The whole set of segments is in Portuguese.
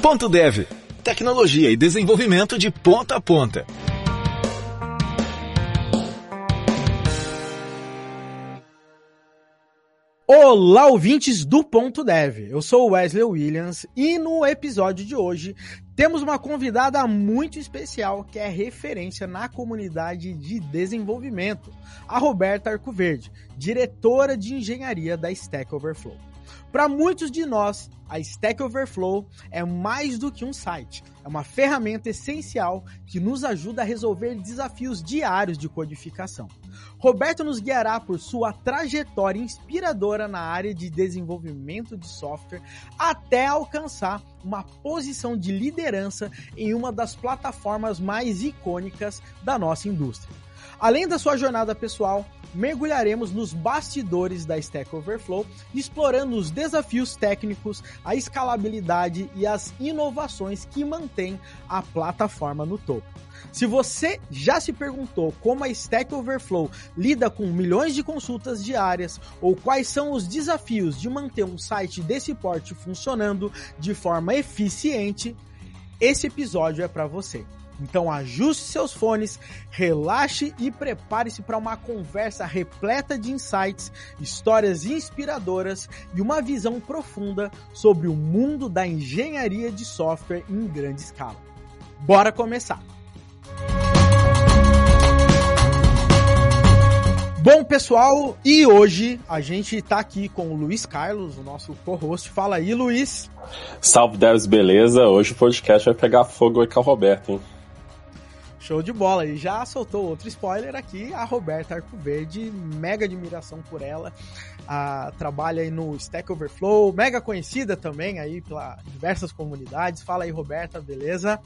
Ponto Dev, tecnologia e desenvolvimento de ponta a ponta. Olá, ouvintes do Ponto Dev. Eu sou Wesley Williams e no episódio de hoje temos uma convidada muito especial que é referência na comunidade de desenvolvimento, a Roberta Arcoverde, diretora de engenharia da Stack Overflow. Para muitos de nós, a Stack Overflow é mais do que um site. É uma ferramenta essencial que nos ajuda a resolver desafios diários de codificação. Roberto nos guiará por sua trajetória inspiradora na área de desenvolvimento de software até alcançar uma posição de liderança em uma das plataformas mais icônicas da nossa indústria. Além da sua jornada pessoal, mergulharemos nos bastidores da Stack Overflow, explorando os desafios técnicos, a escalabilidade e as inovações que mantêm a plataforma no topo. Se você já se perguntou como a Stack Overflow lida com milhões de consultas diárias ou quais são os desafios de manter um site desse porte funcionando de forma eficiente, esse episódio é para você. Então ajuste seus fones, relaxe e prepare-se para uma conversa repleta de insights, histórias inspiradoras e uma visão profunda sobre o mundo da engenharia de software em grande escala. Bora começar! Bom, pessoal, e hoje a gente está aqui com o Luiz Carlos, o nosso co-host. Fala aí, Luiz. Salve, Devs, beleza? Hoje o podcast vai pegar fogo aí com a Roberta, hein? Show de bola. E já soltou outro spoiler aqui, a Roberta Arcoverde, mega admiração por ela. Ah, trabalha aí no Stack Overflow, mega conhecida também aí pela diversas comunidades. Fala aí, Roberta, beleza?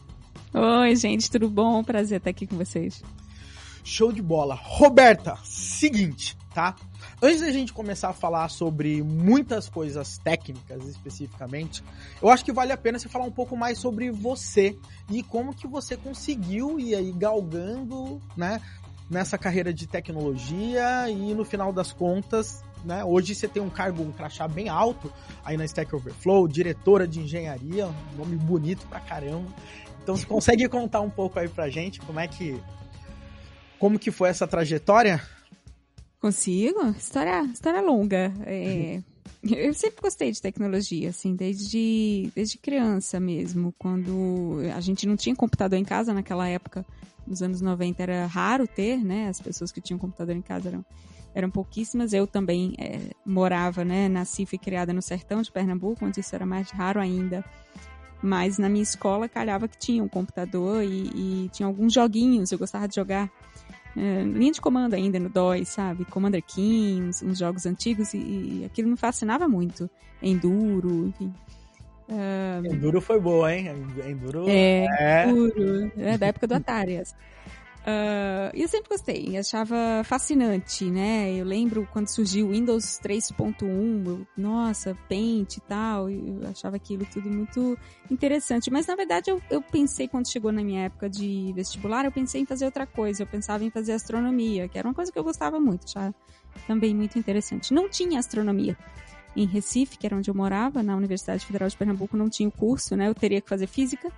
Oi, gente, tudo bom? Prazer estar aqui com vocês. Show de bola. Roberta, seguinte, tá? Antes da gente começar a falar sobre muitas coisas técnicas especificamente, eu acho que vale a pena você falar um pouco mais sobre você e como que você conseguiu ir aí galgando, né, nessa carreira de tecnologia e no final das contas, né, hoje você tem um cargo, um crachá bem alto aí na Stack Overflow, diretora de engenharia, um nome bonito pra caramba. Então você consegue contar um pouco aí pra gente como é que como que foi essa trajetória? Consigo. História, história longa. É, eu sempre gostei de tecnologia, assim, desde, desde criança mesmo. Quando a gente não tinha computador em casa naquela época, nos anos 90 era raro ter, né? As pessoas que tinham computador em casa eram, eram pouquíssimas. Eu também é, morava, né? Nasci e fui criada no sertão de Pernambuco, onde isso era mais raro ainda. Mas na minha escola calhava que tinha um computador e, e tinha alguns joguinhos, eu gostava de jogar é, linha de comando ainda no DOS, sabe? Commander Kings, uns jogos antigos, e, e aquilo me fascinava muito. Enduro, enfim. Uh, Enduro foi boa, hein? Enduro. É, é... Enduro. É da época do Atari. Uh, eu sempre gostei, achava fascinante, né? Eu lembro quando surgiu o Windows 3.1, nossa, Paint e tal, eu achava aquilo tudo muito interessante. Mas na verdade eu, eu pensei, quando chegou na minha época de vestibular, eu pensei em fazer outra coisa, eu pensava em fazer astronomia, que era uma coisa que eu gostava muito, já também muito interessante. Não tinha astronomia em Recife, que era onde eu morava, na Universidade Federal de Pernambuco, não tinha o curso, né? Eu teria que fazer física.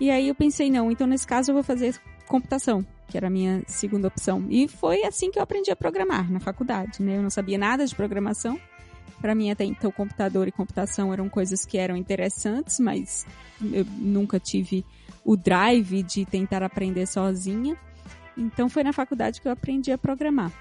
E aí eu pensei, não, então nesse caso eu vou fazer computação, que era a minha segunda opção. E foi assim que eu aprendi a programar na faculdade, né? Eu não sabia nada de programação. Para mim até então computador e computação eram coisas que eram interessantes, mas eu nunca tive o drive de tentar aprender sozinha. Então foi na faculdade que eu aprendi a programar.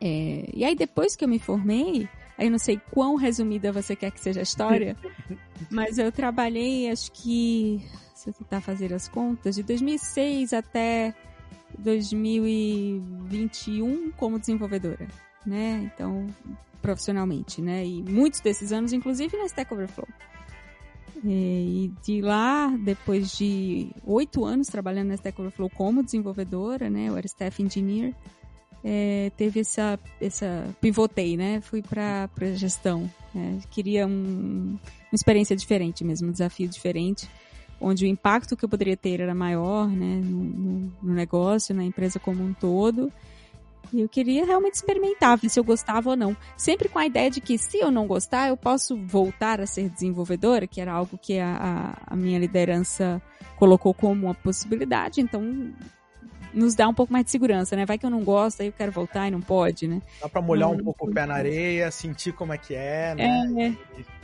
É, e aí depois que eu me formei, aí eu não sei quão resumida você quer que seja a história, mas eu trabalhei acho que se eu tentar fazer as contas, de 2006 até 2021 como desenvolvedora, né? Então, profissionalmente, né? E muitos desses anos, inclusive na Stack Overflow. E de lá, depois de oito anos trabalhando na Stack Overflow como desenvolvedora, né? Eu era staff engineer. É, teve essa, essa pivotei, né? Fui para gestão. Né? Queria um, uma experiência diferente mesmo, um desafio diferente onde o impacto que eu poderia ter era maior né, no, no, negócio, na empresa como um todo. E eu queria realmente experimentar, ver se eu gostava ou não. Sempre com a ideia de que se eu não gostar, eu posso voltar a ser desenvolvedora, que era algo que a, a, minha liderança colocou como uma possibilidade. Então, nos dá um pouco mais de segurança, né? Vai que eu não gosto, aí eu quero voltar e não pode, né? Dá pra molhar um pouco o pé na areia, sentir como é que é, né? É.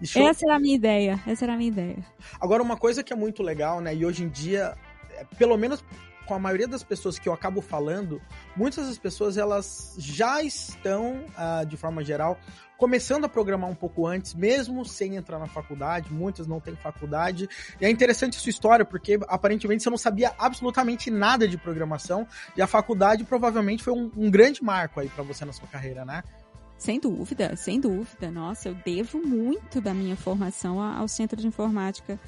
E, essa era a minha ideia, essa era a minha ideia. Agora, uma coisa que é muito legal, né? E hoje em dia, é, pelo menos com a maioria das pessoas que eu acabo falando, muitas das pessoas elas já estão, uh, de forma geral, começando a programar um pouco antes, mesmo sem entrar na faculdade. Muitas não têm faculdade. E é interessante a sua história, porque aparentemente você não sabia absolutamente nada de programação. E a faculdade provavelmente foi um, um grande marco aí para você na sua carreira, né? Sem dúvida, sem dúvida. Nossa, eu devo muito da minha formação ao Centro de Informática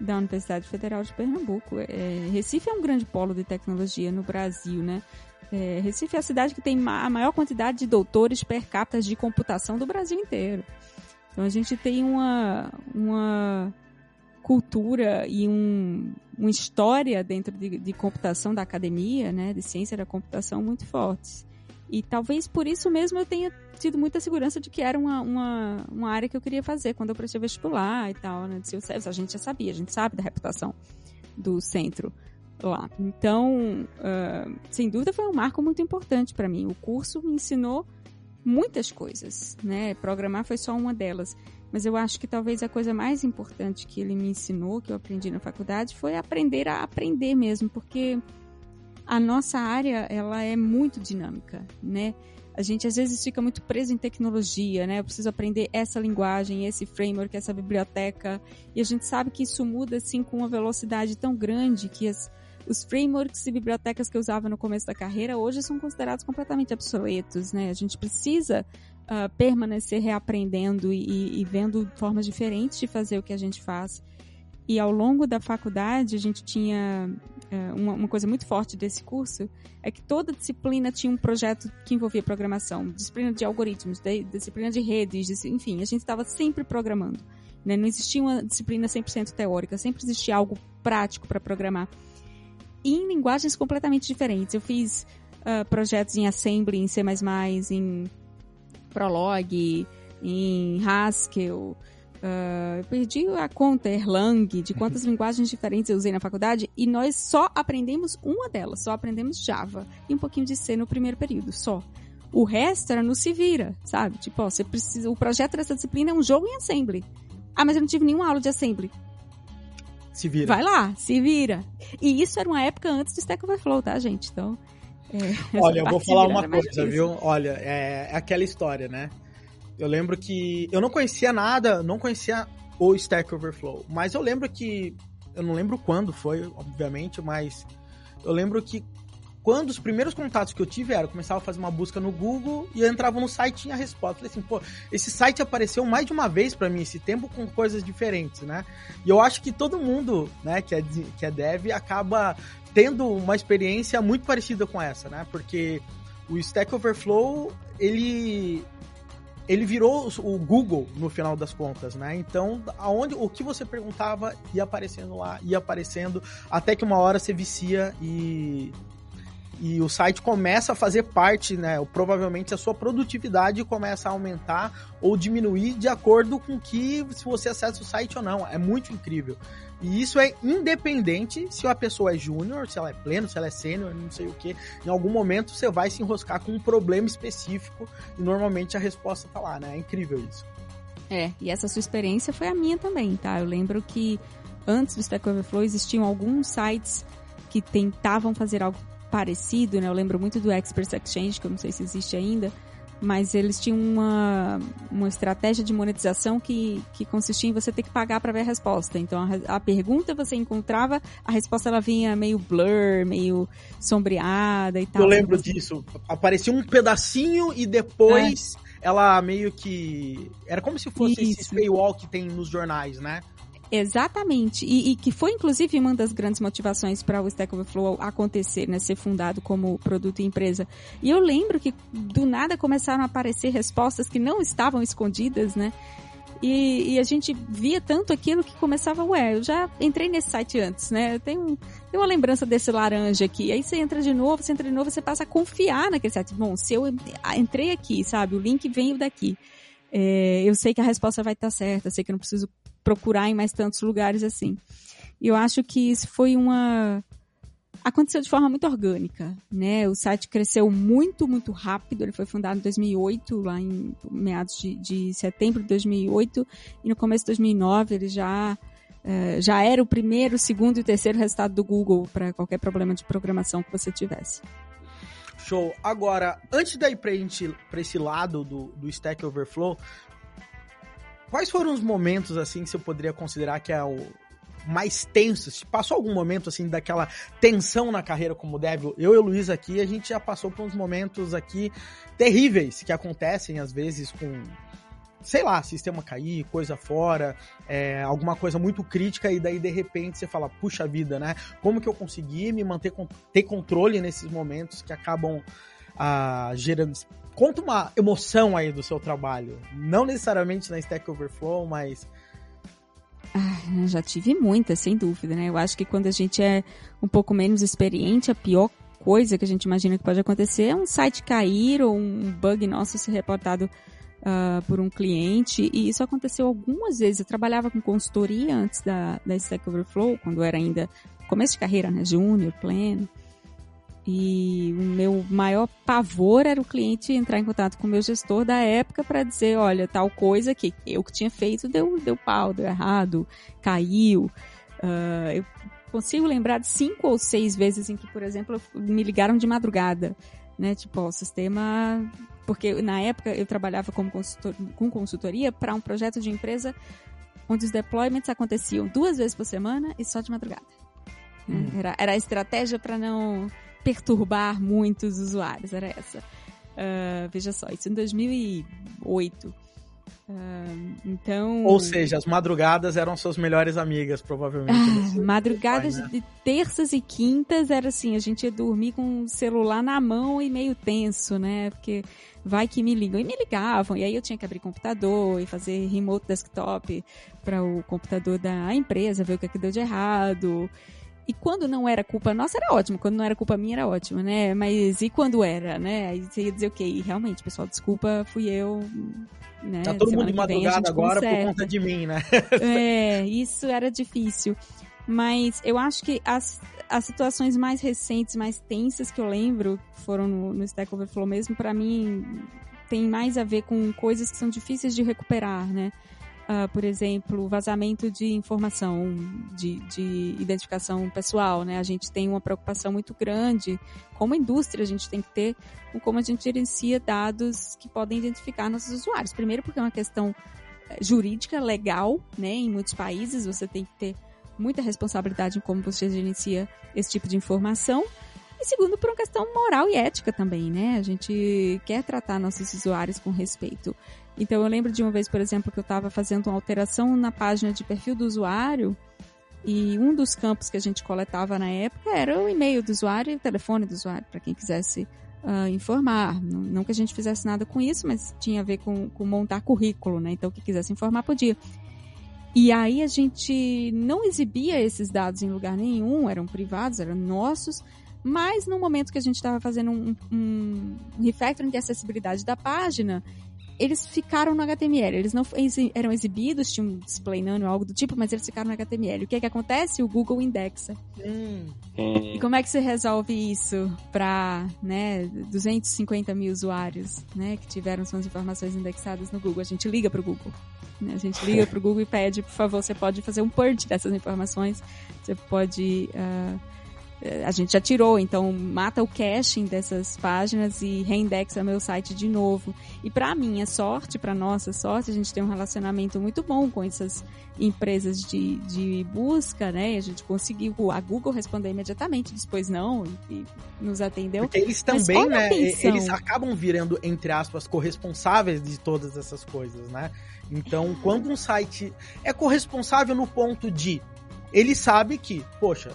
da Universidade Federal de Pernambuco. É, Recife é um grande polo de tecnologia no Brasil, né? É, Recife é a cidade que tem a maior quantidade de doutores per capita de computação do Brasil inteiro. Então a gente tem uma, uma cultura e um, uma história dentro de, de computação da academia, né, de ciência da computação muito fortes. E talvez por isso mesmo eu tenha tido muita segurança de que era uma, uma, uma área que eu queria fazer quando eu prestei vestibular e tal, né? A gente já sabia, a gente sabe da reputação do centro lá. Então, uh, sem dúvida foi um marco muito importante para mim. O curso me ensinou muitas coisas, né? Programar foi só uma delas. Mas eu acho que talvez a coisa mais importante que ele me ensinou, que eu aprendi na faculdade, foi aprender a aprender mesmo, porque a nossa área ela é muito dinâmica, né? A gente às vezes fica muito preso em tecnologia, né? Eu preciso aprender essa linguagem, esse framework, essa biblioteca, e a gente sabe que isso muda assim com uma velocidade tão grande que as, os frameworks e bibliotecas que eu usava no começo da carreira hoje são considerados completamente obsoletos, né? A gente precisa uh, permanecer reaprendendo e, e vendo formas diferentes de fazer o que a gente faz. E ao longo da faculdade, a gente tinha uma, uma, coisa muito forte desse curso, é que toda disciplina tinha um projeto que envolvia programação. Disciplina de algoritmos, de, disciplina de redes, de, enfim, a gente estava sempre programando. Né? Não existia uma disciplina 100% teórica, sempre existia algo prático para programar. E em linguagens completamente diferentes. Eu fiz uh, projetos em Assembly, em C++, em Prolog, em Haskell, Uh, perdi a conta, Erlang, de quantas linguagens diferentes eu usei na faculdade, e nós só aprendemos uma delas, só aprendemos Java e um pouquinho de C no primeiro período, só. O resto era no se vira, sabe? Tipo, ó, você precisa. O projeto dessa disciplina é um jogo em assembly. Ah, mas eu não tive nenhuma aula de assembly. Se vira. Vai lá, se vira. E isso era uma época antes do Stack Overflow, tá, gente? Então. É, Olha, eu vou falar uma coisa, viu? Olha, é, é aquela história, né? Eu lembro que eu não conhecia nada, não conhecia o Stack Overflow, mas eu lembro que eu não lembro quando foi, obviamente, mas eu lembro que quando os primeiros contatos que eu tive era, eu começava a fazer uma busca no Google e eu entrava no site e tinha resposta. Falei assim, pô, esse site apareceu mais de uma vez para mim esse tempo com coisas diferentes, né? E eu acho que todo mundo, né, que é, que é dev acaba tendo uma experiência muito parecida com essa, né? Porque o Stack Overflow, ele ele virou o Google no final das contas, né? Então, aonde o que você perguntava ia aparecendo lá, ia aparecendo, até que uma hora você vicia e e o site começa a fazer parte, né? Provavelmente a sua produtividade começa a aumentar ou diminuir de acordo com que se você acessa o site ou não. É muito incrível. E isso é independente se a pessoa é júnior, se ela é pleno, se ela é sênior, não sei o que. Em algum momento você vai se enroscar com um problema específico e normalmente a resposta tá lá, né? É incrível isso. É, e essa sua experiência foi a minha também, tá? Eu lembro que antes do Stack Overflow existiam alguns sites que tentavam fazer algo parecido, né? Eu lembro muito do Experts Exchange, que eu não sei se existe ainda, mas eles tinham uma, uma estratégia de monetização que, que consistia em você ter que pagar para ver a resposta. Então, a, a, pergunta você encontrava, a resposta ela vinha meio blur, meio sombreada e tal. Eu lembro disso. Aparecia um pedacinho e depois é. ela meio que... Era como se fosse Isso. esse paywall que tem nos jornais, né? Exatamente. E, e, que foi, inclusive, uma das grandes motivações para o Stack Overflow acontecer, né? Ser fundado como produto e empresa. E eu lembro que, do nada, começaram a aparecer respostas que não estavam escondidas, né? E, e, a gente via tanto aquilo que começava, ué, eu já entrei nesse site antes, né? Eu tenho, tenho uma lembrança desse laranja aqui. Aí você entra de novo, você entra de novo, você passa a confiar naquele site. Bom, se eu entrei aqui, sabe, o link veio daqui. É, eu sei que a resposta vai estar certa, sei que eu não preciso procurar em mais tantos lugares assim. E eu acho que isso foi uma aconteceu de forma muito orgânica, né? O site cresceu muito, muito rápido. Ele foi fundado em 2008, lá em meados de, de setembro de 2008, e no começo de 2009 ele já uh, já era o primeiro, segundo e terceiro resultado do Google para qualquer problema de programação que você tivesse. Show. Agora, antes de ir para esse lado do, do Stack Overflow, quais foram os momentos assim que você poderia considerar que é o mais tensos? Passou algum momento assim daquela tensão na carreira como dev? Eu e o Luiz aqui, a gente já passou por uns momentos aqui terríveis que acontecem às vezes com sei lá, sistema cair, coisa fora, é, alguma coisa muito crítica, e daí de repente você fala, puxa vida, né? Como que eu consegui me manter, ter controle nesses momentos que acabam ah, gerando. Conta uma emoção aí do seu trabalho. Não necessariamente na Stack Overflow, mas ah, já tive muitas, sem dúvida, né? Eu acho que quando a gente é um pouco menos experiente, a pior coisa que a gente imagina que pode acontecer é um site cair ou um bug nosso ser reportado uh, por um cliente. E isso aconteceu algumas vezes. Eu trabalhava com consultoria antes da, da Stack Overflow, quando era ainda começo de carreira, né? Júnior, pleno. E o meu maior pavor era o cliente entrar em contato com o meu gestor da época para dizer, olha, tal coisa que eu que tinha feito deu, deu pau, deu errado, caiu. Uh, eu consigo lembrar de cinco ou seis vezes em que, por exemplo, me ligaram de madrugada, né? Tipo, ó, o sistema... Porque na época eu trabalhava como consultor, com consultoria para um projeto de empresa onde os deployments aconteciam duas vezes por semana e só de madrugada. Hum. Era, era a estratégia para não perturbar muitos usuários, era essa. Uh, veja só, isso em 2008. Uh, ah, então. Ou seja, as madrugadas eram suas melhores amigas, provavelmente. Ah, madrugadas pai, né? de terças e quintas era assim, a gente ia dormir com o celular na mão e meio tenso, né? Porque vai que me ligam. E me ligavam, e aí eu tinha que abrir computador e fazer remote desktop para o computador da empresa, ver o que, é que deu de errado. E quando não era culpa nossa, era ótimo. Quando não era culpa minha, era ótimo, né? Mas e quando era, né? Aí você ia dizer, ok, realmente, pessoal, desculpa, fui eu. Né? Tá todo mundo de madrugada agora conserta. por conta de mim, né? é, isso era difícil. Mas eu acho que as, as situações mais recentes, mais tensas que eu lembro, foram no, no Stack Overflow mesmo, para mim, tem mais a ver com coisas que são difíceis de recuperar, né? Uh, por exemplo, vazamento de informação, de, de identificação pessoal, né? A gente tem uma preocupação muito grande, como indústria, a gente tem que ter com como a gente gerencia dados que podem identificar nossos usuários. Primeiro, porque é uma questão eh, jurídica, legal, né? Em muitos países você tem que ter muita responsabilidade em como você gerencia esse tipo de informação. E segundo, por uma questão moral e ética também, né? A gente quer tratar nossos usuários com respeito. Então eu lembro de uma vez, por exemplo, que eu estava fazendo uma alteração na página de perfil do usuário e um dos campos que a gente coletava na época era o e-mail do usuário e o telefone do usuário, para quem quisesse uh, informar. Não, que a gente fizesse nada com isso, mas tinha a ver com, com montar currículo, né? Então, quem quisesse informar podia. E aí a gente não exibia esses dados em lugar nenhum, eram privados, eram nossos, mas no momento que a gente estava fazendo um, um refactoring de acessibilidade da página, eles ficaram no HTML. Eles não eram exibidos, tinha um display nano ou algo do tipo, mas eles ficaram no HTML. O que é que acontece? O Google indexa. Hum. E como é que você resolve isso para né, 250 mil usuários né, que tiveram suas informações indexadas no Google? A gente liga para o Google. Né? A gente liga para o Google e pede, por favor, você pode fazer um purge dessas informações. Você pode... Uh, a gente já tirou, então mata o caching dessas páginas e reindexa meu site de novo. E para minha sorte, para nossa sorte, a gente tem um relacionamento muito bom com essas empresas de, de busca, né? A gente conseguiu, a Google responder imediatamente, depois não, e, e nos atendeu. Porque eles também, né, eles acabam virando, entre aspas, corresponsáveis de todas essas coisas, né? Então, quando um site é corresponsável no ponto de ele sabe que, poxa,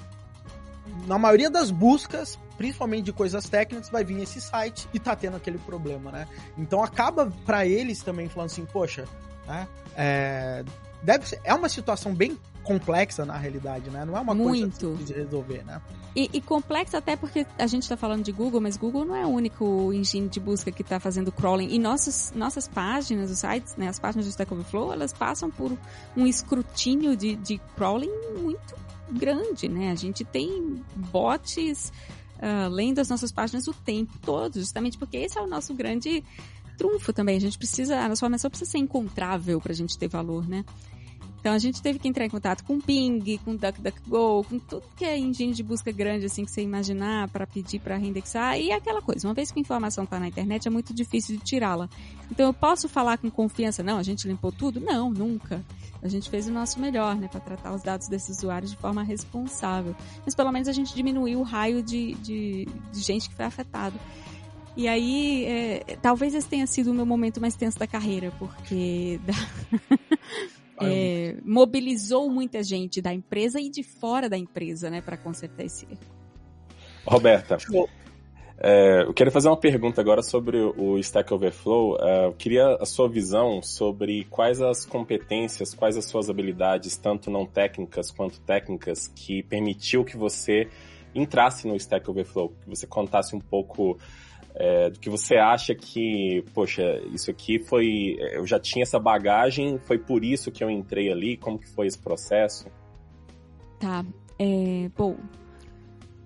na maioria das buscas, principalmente de coisas técnicas, vai vir esse site e tá tendo aquele problema, né? Então acaba para eles também falando assim, poxa, né? É, deve ser, é uma situação bem complexa na realidade, né? Não é uma Muito. coisa simples de resolver, né? E, e complexa até porque a gente está falando de Google, mas Google não é o único engine de busca que está fazendo crawling. E nossas, nossas páginas, os sites, né, as páginas do Stack Overflow, elas passam por um escrutínio de, de crawling muito grande, né? A gente tem bots uh, lendo as nossas páginas o tempo todo, justamente porque esse é o nosso grande trunfo também. A gente precisa, a nossa formação precisa ser encontrável para a gente ter valor, né? Então a gente teve que entrar em contato com o Ping, com DuckDuckGo, com tudo que é engine de busca grande assim que você imaginar para pedir para reindexar e aquela coisa. Uma vez que a informação está na internet é muito difícil de tirá-la. Então eu posso falar com confiança, não, a gente limpou tudo? Não, nunca. A gente fez o nosso melhor, né, para tratar os dados desses usuários de forma responsável. Mas pelo menos a gente diminuiu o raio de, de, de gente que foi afetado. E aí, é, talvez esse tenha sido o meu momento mais tenso da carreira, porque é, mobilizou muita gente da empresa e de fora da empresa, né, para consertar esse erro. Roberta, é, eu quero fazer uma pergunta agora sobre o Stack Overflow. É, eu queria a sua visão sobre quais as competências, quais as suas habilidades, tanto não técnicas quanto técnicas, que permitiu que você entrasse no Stack Overflow, que você contasse um pouco é, do que você acha que, poxa, isso aqui foi. Eu já tinha essa bagagem, foi por isso que eu entrei ali, como que foi esse processo? Tá. É, bom,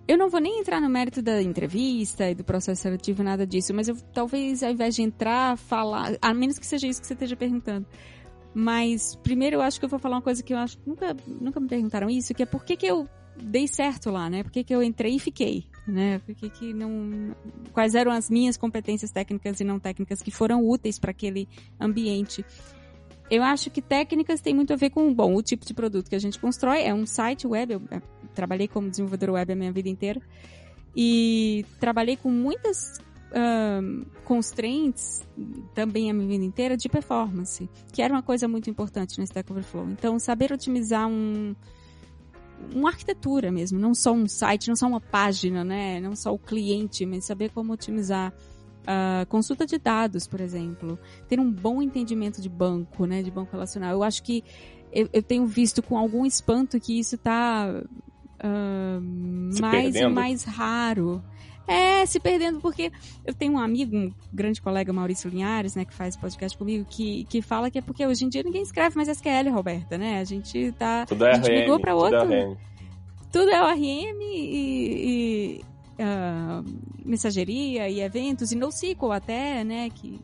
eu não vou nem entrar no mérito da entrevista e do processo seletivo, nada disso, mas eu talvez ao invés de entrar, falar, a menos que seja isso que você esteja perguntando. Mas primeiro eu acho que eu vou falar uma coisa que eu acho que nunca, nunca me perguntaram isso, que é por que, que eu dei certo lá, né? Por que, que eu entrei e fiquei, né? Por que, que não. Quais eram as minhas competências técnicas e não técnicas que foram úteis para aquele ambiente? Eu acho que técnicas tem muito a ver com, bom, o tipo de produto que a gente constrói. É um site web, eu é, trabalhei como desenvolvedor web a minha vida inteira. E trabalhei com muitas um, constraints também a minha vida inteira de performance, que era uma coisa muito importante no Stack Overflow. Então, saber otimizar um, uma arquitetura mesmo, não só um site, não só uma página, né? Não só o cliente, mas saber como otimizar a uh, consulta de dados, por exemplo, ter um bom entendimento de banco, né? De banco relacional. Eu acho que eu, eu tenho visto com algum espanto que isso está uh, mais e mais raro. É, se perdendo, porque eu tenho um amigo, um grande colega, Maurício Linhares, né, que faz podcast comigo, que, que fala que é porque hoje em dia ninguém escreve mais SQL, Roberta, né? A gente tá. Tudo é a gente RM, pra tudo outro. É RM. Tudo é ORM e. e uh, mensageria e eventos, e NoSQL até, né? Que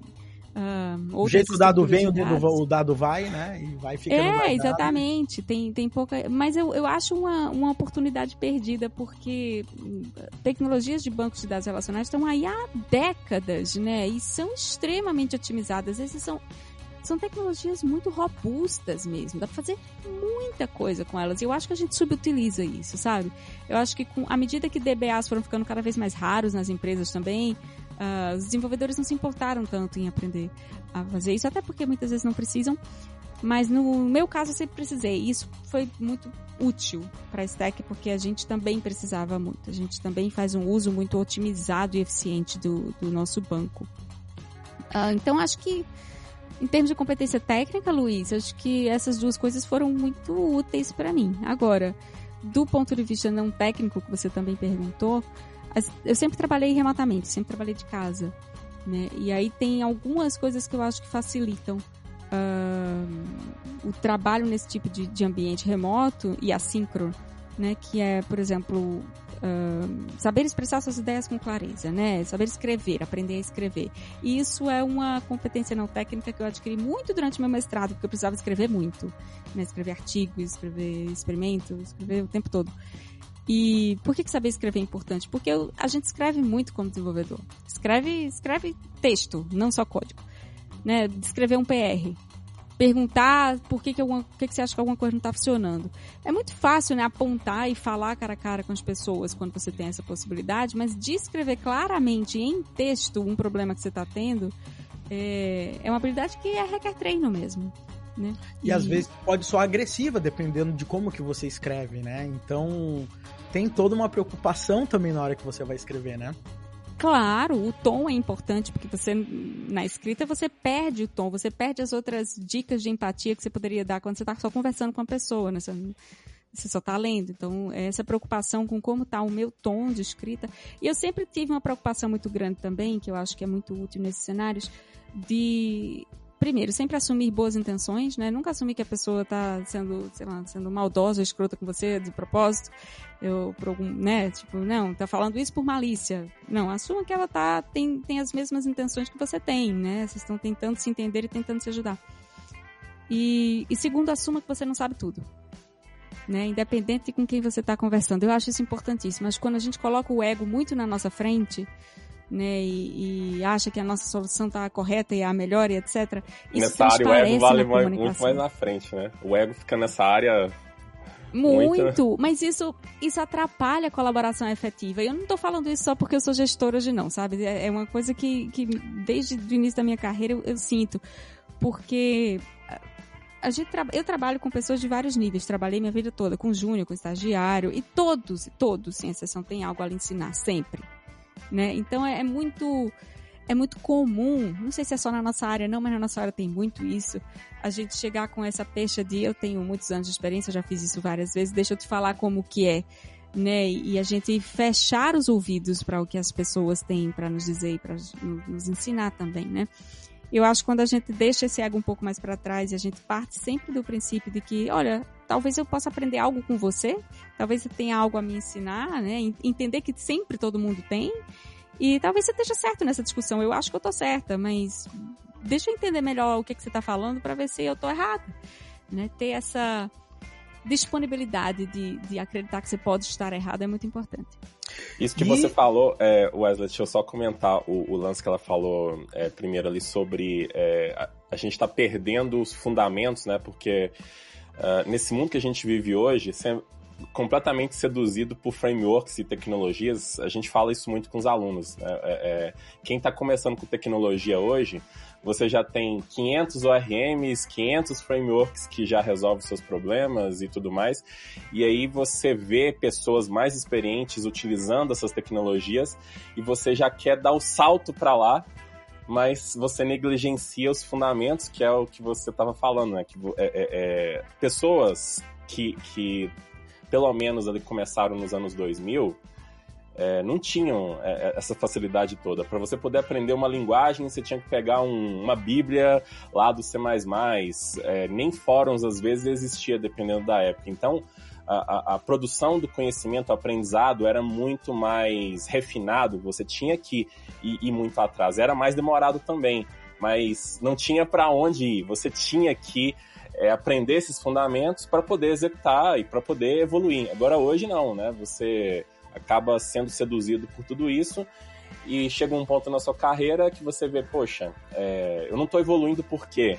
Uh, o jeito o dado vem, o dado, o dado vai, né? E vai ficando É, exatamente. Tem, tem pouca. Mas eu, eu acho uma, uma oportunidade perdida, porque tecnologias de bancos de dados relacionais estão aí há décadas, né? E são extremamente otimizadas. Esses são. São tecnologias muito robustas mesmo. Dá pra fazer muita coisa com elas. E eu acho que a gente subutiliza isso, sabe? Eu acho que com, à medida que DBAs foram ficando cada vez mais raros nas empresas também, Uh, os desenvolvedores não se importaram tanto em aprender a fazer isso, até porque muitas vezes não precisam. Mas no meu caso eu sempre precisei. Isso foi muito útil para a Stack porque a gente também precisava muito. A gente também faz um uso muito otimizado e eficiente do, do nosso banco. Uh, então acho que em termos de competência técnica, Luiz, acho que essas duas coisas foram muito úteis para mim. Agora, do ponto de vista não técnico que você também perguntou, eu sempre trabalhei remotamente, sempre trabalhei de casa, né? E aí tem algumas coisas que eu acho que facilitam uh, o trabalho nesse tipo de, de ambiente remoto e assíncrono, né? Que é, por exemplo, uh, saber expressar suas ideias com clareza, né? Saber escrever, aprender a escrever. E isso é uma competência não técnica que eu adquiri muito durante meu mestrado, porque eu precisava escrever muito, né? Escrever artigos, escrever experimentos, escrever o tempo todo. E por que, que saber escrever é importante? Porque eu, a gente escreve muito como desenvolvedor. Escreve, escreve texto, não só código. Né? Escrever um PR. Perguntar por que, que, alguma, que, que você acha que alguma coisa não está funcionando. É muito fácil né, apontar e falar cara a cara com as pessoas quando você tem essa possibilidade, mas descrever claramente em texto um problema que você está tendo é, é uma habilidade que é, requer treino mesmo. Né? E, e às vezes pode soar agressiva, dependendo de como que você escreve, né? Então tem toda uma preocupação também na hora que você vai escrever, né? Claro, o tom é importante, porque você, na escrita, você perde o tom, você perde as outras dicas de empatia que você poderia dar quando você está só conversando com a pessoa, né? Você, você só está lendo. Então, essa preocupação com como está o meu tom de escrita. E eu sempre tive uma preocupação muito grande também, que eu acho que é muito útil nesses cenários, de primeiro, sempre assumir boas intenções, né? Nunca assumir que a pessoa está sendo, sei lá, sendo maldosa, escrota com você de propósito. Eu, por algum, né? Tipo, não, tá falando isso por malícia. Não, assuma que ela tá, tem, tem as mesmas intenções que você tem, né? Vocês estão tentando se entender e tentando se ajudar. E, e segundo, assuma que você não sabe tudo. Né? Independente de com quem você está conversando. Eu acho isso importantíssimo. Mas quando a gente coloca o ego muito na nossa frente, né, e, e, acha que a nossa solução está correta e a melhor e etc. Isso nessa área o ego vale mais, muito mais na frente, né? O ego fica nessa área muito, muito, mas isso, isso atrapalha a colaboração efetiva. Eu não estou falando isso só porque eu sou gestora de não, sabe? É, é uma coisa que, que desde o início da minha carreira eu, eu sinto. Porque a gente tra eu trabalho com pessoas de vários níveis, trabalhei minha vida toda com júnior, com estagiário, e todos, todos, sem exceção, têm algo a lhe ensinar, sempre né? Então é, é muito é muito comum, não sei se é só na nossa área não, mas na nossa área tem muito isso, a gente chegar com essa pecha de eu tenho muitos anos de experiência, já fiz isso várias vezes, deixa eu te falar como que é, né? E a gente fechar os ouvidos para o que as pessoas têm para nos dizer e para nos ensinar também, né? Eu acho que quando a gente deixa esse ego um pouco mais para trás e a gente parte sempre do princípio de que, olha, talvez eu possa aprender algo com você, talvez você tenha algo a me ensinar, né? Entender que sempre todo mundo tem. E talvez você esteja certo nessa discussão. Eu acho que eu tô certa, mas deixa eu entender melhor o que, que você está falando para ver se eu tô errada. Né? Ter essa disponibilidade de, de acreditar que você pode estar errado é muito importante. Isso que e... você falou, é, Wesley, deixa eu só comentar o, o lance que ela falou é, primeiro ali sobre é, a, a, gente está perdendo os fundamentos, né? Porque uh, nesse mundo que a gente vive hoje, completamente seduzido por frameworks e tecnologias, a gente fala isso muito com os alunos. Né? É, é, quem está começando com tecnologia hoje, você já tem 500 ORMs, 500 frameworks que já resolvem seus problemas e tudo mais. E aí você vê pessoas mais experientes utilizando essas tecnologias e você já quer dar o salto para lá mas você negligencia os fundamentos, que é o que você estava falando, né? Que é, é, é, pessoas que, que pelo menos ali começaram nos anos 2000, é, não tinham é, é, essa facilidade toda. Para você poder aprender uma linguagem, você tinha que pegar um, uma Bíblia lá do C++, é, nem fóruns às vezes existia, dependendo da época. Então, a, a, a, produção do conhecimento, o aprendizado era muito mais refinado, você tinha que ir, ir muito atrás. Era mais demorado também, mas não tinha para onde ir, você tinha que é, aprender esses fundamentos para poder executar e para poder evoluir. Agora hoje não, né? Você acaba sendo seduzido por tudo isso e chega um ponto na sua carreira que você vê, poxa, é, eu não estou evoluindo por quê?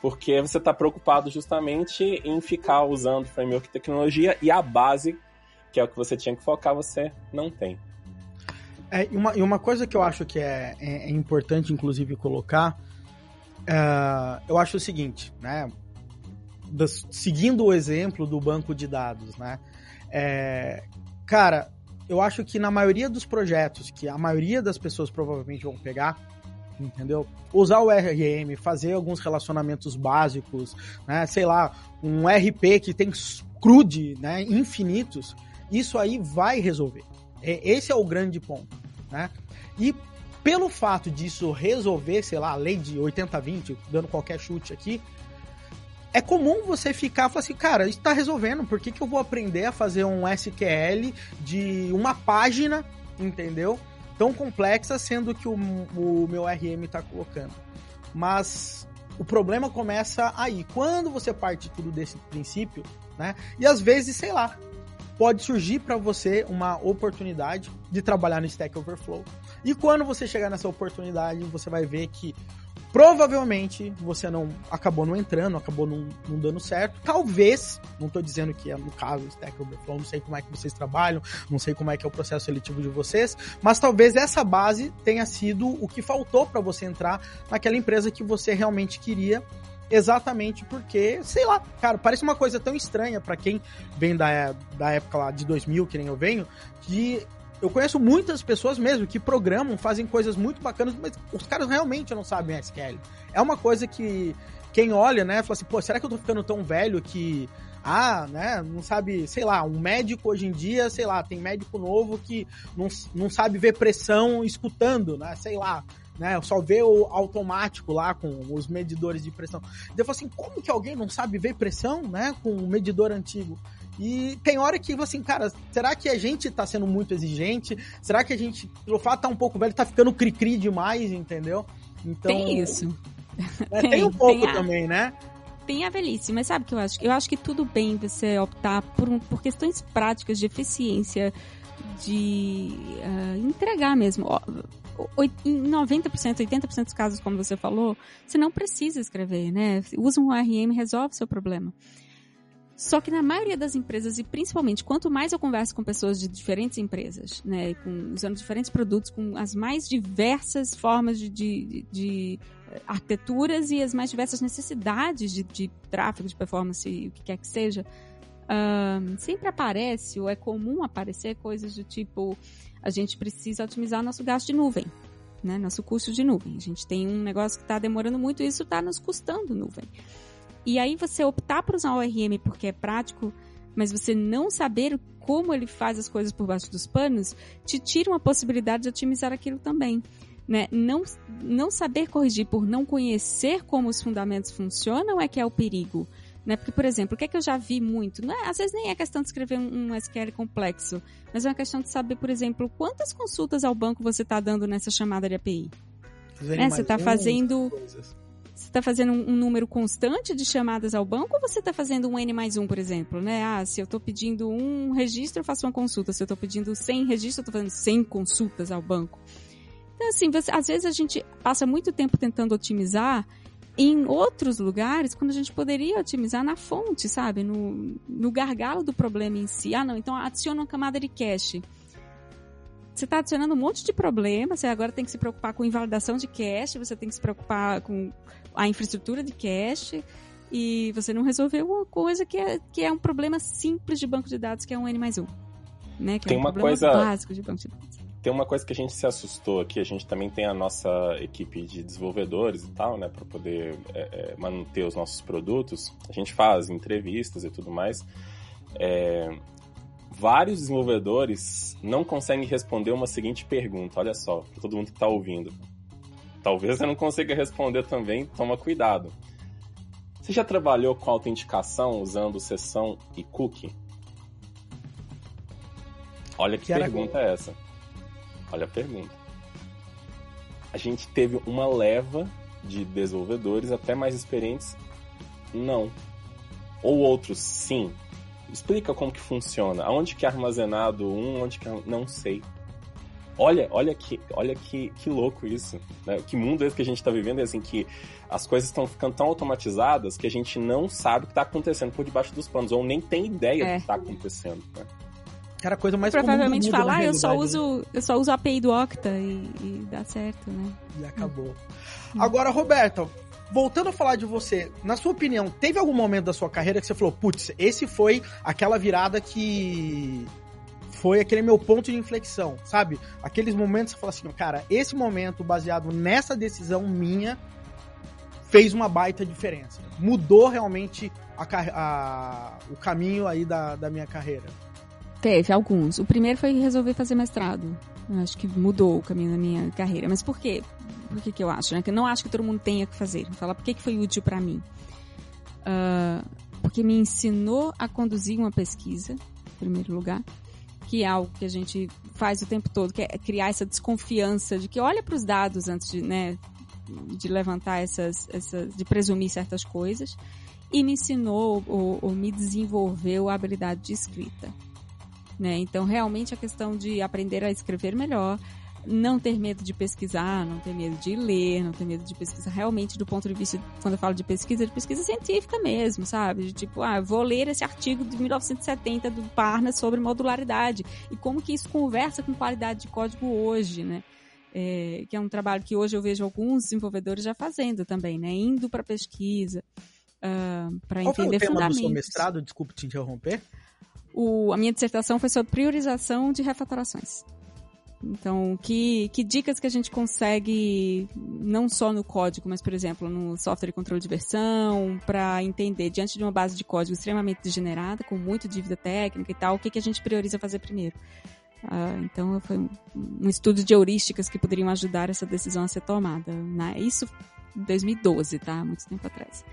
Porque você está preocupado justamente em ficar usando framework e tecnologia e a base, que é o que você tinha que focar, você não tem. É, e, uma, e uma coisa que eu acho que é, é, é importante, inclusive, colocar, uh, eu acho o seguinte, né? Seguindo o exemplo do banco de dados, né? É, cara, eu acho que na maioria dos projetos que a maioria das pessoas provavelmente vão pegar, entendeu? Usar o RM, fazer alguns relacionamentos básicos, né? Sei lá, um RP que tem CRUD, né? Infinitos, isso aí vai resolver. Esse é o grande ponto, né? E pelo fato disso resolver, sei lá, a lei de 80-20, dando qualquer chute aqui, é comum você ficar e assim, cara, isso tá resolvendo, por que, que eu vou aprender a fazer um SQL de uma página, entendeu? Tão complexa, sendo que o, o meu RM tá colocando. Mas o problema começa aí. Quando você parte tudo desse princípio, né? E às vezes, sei lá, pode surgir para você uma oportunidade de trabalhar no Stack Overflow. E quando você chegar nessa oportunidade, você vai ver que Provavelmente você não acabou não entrando, acabou não, não dando certo. Talvez, não estou dizendo que é no caso Stack Overflow, não sei como é que vocês trabalham, não sei como é que é o processo seletivo de vocês, mas talvez essa base tenha sido o que faltou para você entrar naquela empresa que você realmente queria exatamente porque, sei lá, cara, parece uma coisa tão estranha para quem vem da, da época lá de 2000, que nem eu venho, que eu conheço muitas pessoas mesmo que programam, fazem coisas muito bacanas, mas os caras realmente não sabem SQL. É uma coisa que quem olha, né, fala assim, pô, será que eu tô ficando tão velho que ah, né, não sabe, sei lá, um médico hoje em dia, sei lá, tem médico novo que não, não sabe ver pressão escutando, né, sei lá, né, só vê o automático lá com os medidores de pressão. Eu falo assim, como que alguém não sabe ver pressão, né, com um medidor antigo? E tem hora que, assim, cara, será que a gente tá sendo muito exigente? Será que a gente, pelo fato tá um pouco velho, tá ficando cri-cri demais, entendeu? Então, tem isso. É, tem, tem, um pouco tem a... também, né? tem a velhice, mas sabe o que eu acho? Eu acho que tudo bem você optar por, um, por questões práticas de eficiência, de uh, entregar mesmo. Em 90%, 80% dos casos, como você falou, você não precisa escrever, né? Usa um ORM e resolve seu problema. Só que na maioria das empresas, e principalmente quanto mais eu converso com pessoas de diferentes empresas, né, com, usando diferentes produtos, com as mais diversas formas de, de, de arquiteturas e as mais diversas necessidades de, de tráfego, de performance e o que quer que seja, um, sempre aparece, ou é comum aparecer coisas do tipo: a gente precisa otimizar nosso gasto de nuvem, né? nosso custo de nuvem. A gente tem um negócio que está demorando muito e isso está nos custando nuvem. E aí você optar por usar o ORM porque é prático, mas você não saber como ele faz as coisas por baixo dos panos, te tira uma possibilidade de otimizar aquilo também né, não, não saber corrigir por não conhecer como os fundamentos funcionam é que é o perigo. Né? Porque, por exemplo, o que é que eu já vi muito? Não é, às vezes nem é questão de escrever um, um SQL complexo, mas é uma questão de saber, por exemplo, quantas consultas ao banco você está dando nessa chamada de API. Né? Você está fazendo. Você está fazendo um, um, número constante de chamadas ao banco ou você está fazendo um N mais um, por exemplo? Né? Ah, se eu estou pedindo um registro, eu faço uma consulta. Se eu estou pedindo 100 registros, eu estou fazendo 100 consultas ao banco. Então, assim, você, às vezes a gente passa muito tempo tentando otimizar em outros lugares, quando a gente poderia otimizar na fonte, sabe? No, no gargalo do problema em si. Ah, não, então adiciona uma camada de cache. Você está adicionando um monte de problemas, você agora tem que se preocupar com invalidação de cache, você tem que se preocupar com a infraestrutura de cache, e você não resolveu uma coisa que é, que é um problema simples de banco de dados, que é um N mais um. Né? Que tem é um uma coisa básico de banco de dados. Tem uma coisa que a gente se assustou aqui, a gente também tem a nossa equipe de desenvolvedores e tal, né, para poder é, é, manter os nossos produtos. A gente faz entrevistas e tudo mais. É, vários desenvolvedores não conseguem responder uma seguinte pergunta, olha só, para todo mundo que está ouvindo. Talvez você não consiga responder também, toma cuidado. Você já trabalhou com autenticação usando sessão e cookie? Olha que, que pergunta é essa. Olha a pergunta. A gente teve uma leva de desenvolvedores até mais experientes? Não. Ou outros, sim. Explica como que funciona. Aonde que é armazenado um, onde que é... Não sei. Olha, olha que, olha que, que louco isso. Né? Que mundo é esse que a gente está vivendo? É assim que as coisas estão ficando tão automatizadas que a gente não sabe o que está acontecendo por debaixo dos panos, ou nem tem ideia é. do que está acontecendo. Né? Era a coisa mais Provavelmente falar, eu só uso, né? eu só uso a API do Octa e, e dá certo, né? E acabou. Hum. Agora, Roberto, voltando a falar de você, na sua opinião, teve algum momento da sua carreira que você falou, putz, esse foi aquela virada que foi aquele meu ponto de inflexão, sabe? Aqueles momentos que você fala assim, cara, esse momento baseado nessa decisão minha fez uma baita diferença. Mudou realmente a, a, o caminho aí da, da minha carreira. Teve alguns. O primeiro foi resolver fazer mestrado. Eu acho que mudou o caminho da minha carreira. Mas por quê? Por que, que eu acho? Né? Que eu não acho que todo mundo tenha que fazer. Vou falar por que, que foi útil para mim. Uh, porque me ensinou a conduzir uma pesquisa, em primeiro lugar, que é algo que a gente faz o tempo todo, que é criar essa desconfiança de que olha para os dados antes de, né, de levantar essas, essas, de presumir certas coisas, e me ensinou ou, ou me desenvolveu a habilidade de escrita. Né? Então, realmente, a questão de aprender a escrever melhor, não ter medo de pesquisar, não ter medo de ler, não ter medo de pesquisar realmente do ponto de vista, quando eu falo de pesquisa, de pesquisa científica mesmo, sabe? De tipo, ah, vou ler esse artigo de 1970 do Parnas sobre modularidade e como que isso conversa com qualidade de código hoje, né? é, que é um trabalho que hoje eu vejo alguns desenvolvedores já fazendo também, né? Indo para pesquisa, uh, para entender Qual foi o tema fundamentos. do seu mestrado? Desculpe te interromper. O, a minha dissertação foi sobre priorização de refatorações. Então, que, que dicas que a gente consegue, não só no código, mas, por exemplo, no software de controle de versão, para entender, diante de uma base de código extremamente degenerada, com muita dívida técnica e tal, o que, que a gente prioriza fazer primeiro. Uh, então, foi um, um, estudo de heurísticas que poderiam ajudar essa decisão a ser tomada. Né? Isso em 2012, tá? Muito tempo atrás.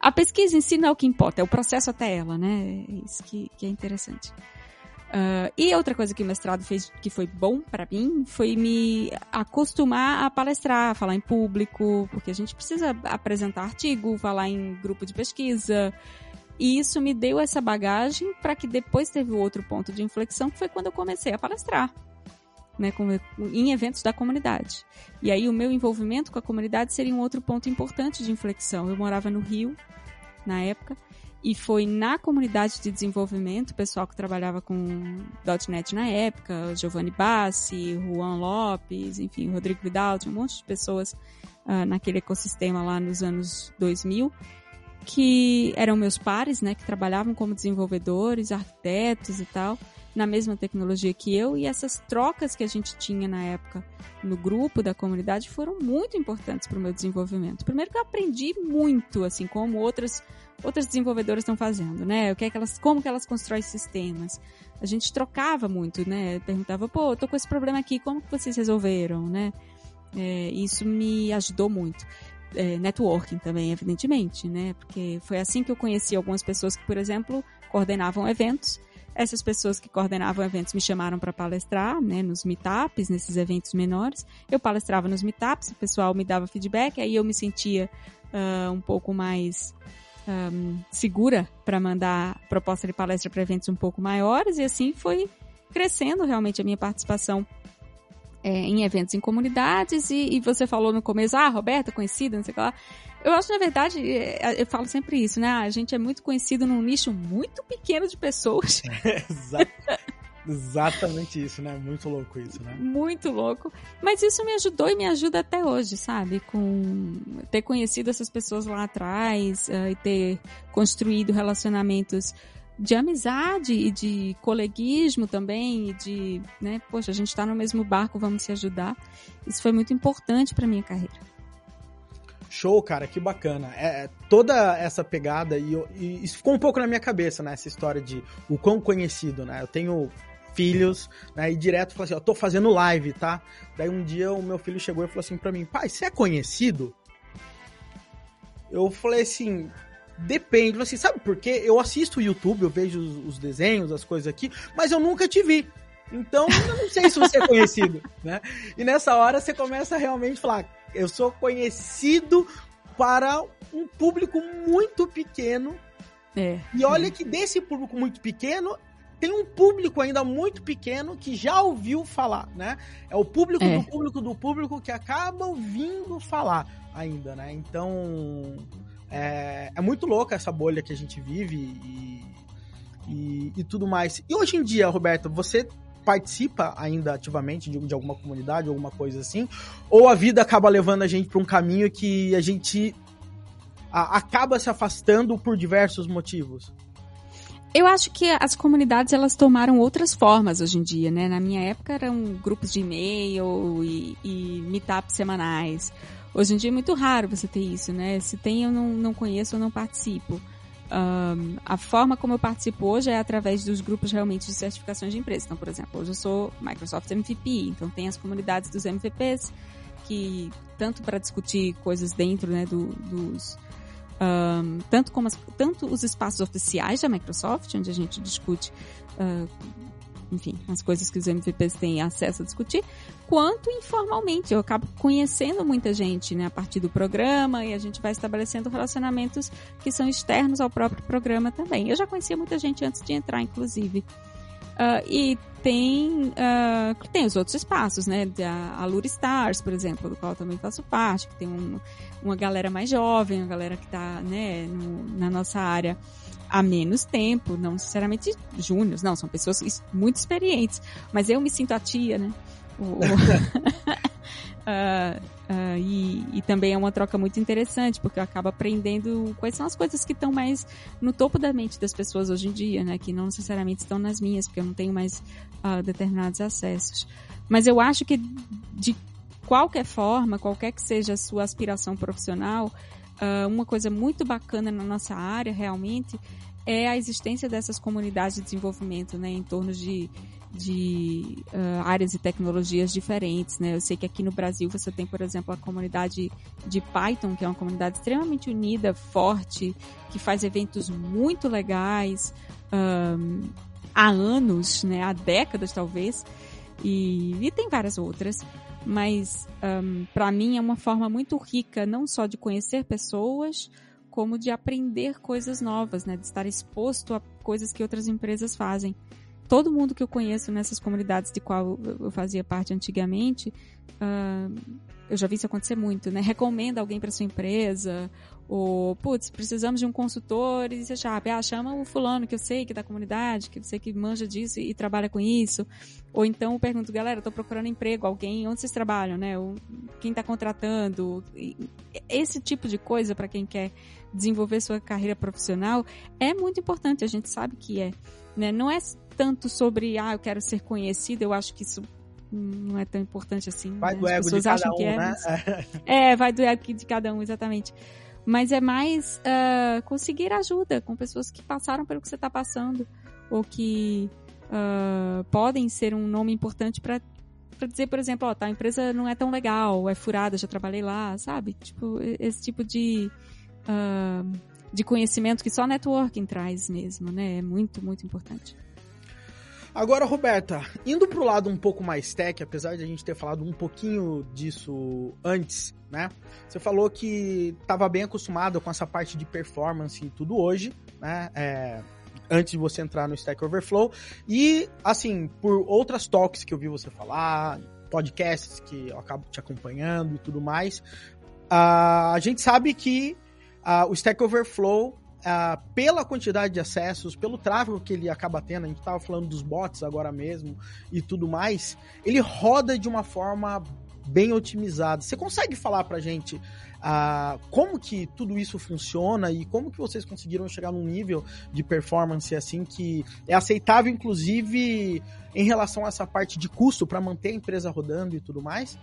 A pesquisa em si não é o que importa, é o processo até ela, né? É isso que, que é interessante. Uh, e outra coisa que o mestrado fez que foi bom para mim foi me acostumar a palestrar, a falar em público, porque a gente precisa apresentar artigo, falar em grupo de pesquisa. E isso me deu essa bagagem para que depois teve outro ponto de inflexão, que foi quando eu comecei a palestrar. Né, em eventos da comunidade. E aí o meu envolvimento com a comunidade seria um outro ponto importante de inflexão. Eu morava no Rio na época e foi na comunidade de desenvolvimento, o pessoal que trabalhava com .NET na época, Giovanni Bassi, Juan Lopes, enfim, Rodrigo Vidal, tinha um monte de pessoas uh, naquele ecossistema lá nos anos 2000, que eram meus pares, né, que trabalhavam como desenvolvedores, arquitetos e tal, na mesma tecnologia que eu, e essas trocas que a gente tinha na época no grupo da comunidade foram muito importantes para o meu desenvolvimento. Primeiro que eu aprendi muito, assim, como outras outras desenvolvedoras estão fazendo, né? O que é que elas, como que elas constroem sistemas? A gente trocava muito, né? Perguntava, pô, tô com esse problema aqui, como que vocês resolveram, né? É, isso me ajudou muito. É, networking também, evidentemente, né? Porque foi assim que eu conheci algumas pessoas que, por exemplo, coordenavam eventos. Essas pessoas que coordenavam eventos me chamaram para palestrar, né, nos meetups, nesses eventos menores. Eu palestrava nos meetups, o pessoal me dava feedback, aí eu me sentia uh, um pouco mais um, segura para mandar proposta de palestra para eventos um pouco maiores e assim foi crescendo realmente a minha participação é, em eventos em comunidades e, e, você falou no começo, ah, Roberta, conhecida, não sei o que lá. Eu acho, na verdade, é, eu falo sempre isso, né? A gente é muito conhecido num nicho muito pequeno de pessoas. Exatamente isso, né? Muito louco isso, né? Muito louco. Mas isso me ajudou e me ajuda até hoje, sabe? Com ter conhecido essas pessoas lá atrás uh, e ter construído relacionamentos de amizade e de coleguismo também e de, né, poxa, a gente tá no mesmo barco, vamos se ajudar. Isso foi muito importante para minha carreira. Show, cara, que bacana. É, toda essa pegada, e, e, isso ficou um pouco na minha cabeça, né? Essa história de o quão conhecido, né? Eu tenho filhos, né? E direto falou assim, eu tô fazendo live, tá? Daí um dia o meu filho chegou e falou assim para mim, pai, você é conhecido? Eu falei assim, depende. Assim, sabe por quê? Eu assisto o YouTube, eu vejo os, os desenhos, as coisas aqui, mas eu nunca te vi. Então, eu não sei se você é conhecido, né? E nessa hora você começa a realmente falar, eu sou conhecido para um público muito pequeno. É. E olha que desse público muito pequeno, tem um público ainda muito pequeno que já ouviu falar, né? É o público é. do público do público que acaba ouvindo falar ainda, né? Então é, é muito louca essa bolha que a gente vive e, e, e, tudo mais. E hoje em dia, Roberto, você participa ainda ativamente de, de alguma comunidade, alguma coisa assim? Ou a vida acaba levando a gente para um caminho que a gente a, acaba se afastando por diversos motivos? Eu acho que as comunidades elas tomaram outras formas hoje em dia, né? Na minha época eram grupos de e-mail e, e meetups semanais. Hoje em dia é muito raro você ter isso, né? Se tem, eu não, não conheço, eu não participo. A forma como eu participo hoje é através dos grupos realmente de certificações de empresas. Então, por exemplo, hoje eu sou Microsoft MVP, então tem as comunidades dos MVPs que tanto para discutir coisas dentro né, do, dos um, tanto como as, tanto os espaços oficiais da Microsoft, onde a gente discute, uh, enfim, as coisas que os MVPs têm acesso a discutir, quanto informalmente. Eu acabo conhecendo muita gente, né, a partir do programa e a gente vai estabelecendo relacionamentos que são externos ao próprio programa também. Eu já conhecia muita gente antes de entrar, inclusive. Uh, e tem, uh, tem os outros espaços, né? A, a Lure Stars, por exemplo, do qual também faço parte, que tem um, uma galera mais jovem, uma galera que está né, na nossa área há menos tempo, não necessariamente júniors, não, são pessoas muito experientes, mas eu me sinto a tia, né? O, Uh, uh, e, e, também é uma troca muito interessante, porque eu acabo aprendendo quais são as coisas que estão mais no topo da mente das pessoas hoje em dia, né? Que não necessariamente estão nas minhas, porque eu não tenho mais uh, determinados acessos. Mas eu acho que, de qualquer forma, qualquer que seja a sua aspiração profissional, uma coisa muito bacana na nossa área, realmente, é a existência dessas comunidades de desenvolvimento, né? Em torno de de uh, áreas e tecnologias diferentes, né? Eu sei que aqui no Brasil você tem, por exemplo, a comunidade de Python, que é uma comunidade extremamente unida, forte, que faz eventos muito legais um, há anos, né? Há décadas talvez, e, e tem várias outras. Mas um, para mim é uma forma muito rica, não só de conhecer pessoas, como de aprender coisas novas, né? De estar exposto a coisas que outras empresas fazem todo mundo que eu conheço nessas comunidades de qual eu fazia parte antigamente, uh, eu já vi isso acontecer muito, né? Recomenda alguém para sua empresa, ou, putz, precisamos de um consultor, e você sabe, ah, chama o fulano que eu sei que é da comunidade, que sei que manja disso e, e trabalha com isso. Ou então eu pergunto, galera, eu tô procurando emprego, alguém, onde vocês trabalham, né? Ou, quem está contratando? Esse tipo de coisa para quem quer desenvolver sua carreira profissional é muito importante, a gente sabe que é. Né? Não é tanto sobre, ah, eu quero ser conhecido, eu acho que isso não é tão importante assim. Vai né? do ego de cada um, é, né? é, vai do ego de cada um, exatamente. Mas é mais uh, conseguir ajuda com pessoas que passaram pelo que você está passando, ou que uh, podem ser um nome importante para para dizer, por exemplo, ó, tá, a empresa não é tão legal, é furada, já trabalhei lá, sabe? Tipo, esse tipo de uh, de conhecimento que só networking traz mesmo, né? É muito, muito importante. Agora, Roberta, indo pro lado um pouco mais tech, apesar de a gente ter falado um pouquinho disso antes, né? Você falou que estava bem acostumado com essa parte de performance e tudo hoje, né? É, antes de você entrar no Stack Overflow. E, assim, por outras talks que eu vi você falar, podcasts que eu acabo te acompanhando e tudo mais, uh, a gente sabe que uh, o Stack Overflow Uh, pela quantidade de acessos, pelo tráfego que ele acaba tendo, a gente estava falando dos bots agora mesmo e tudo mais, ele roda de uma forma bem otimizada. Você consegue falar pra gente uh, como que tudo isso funciona e como que vocês conseguiram chegar num nível de performance assim que é aceitável, inclusive em relação a essa parte de custo para manter a empresa rodando e tudo mais?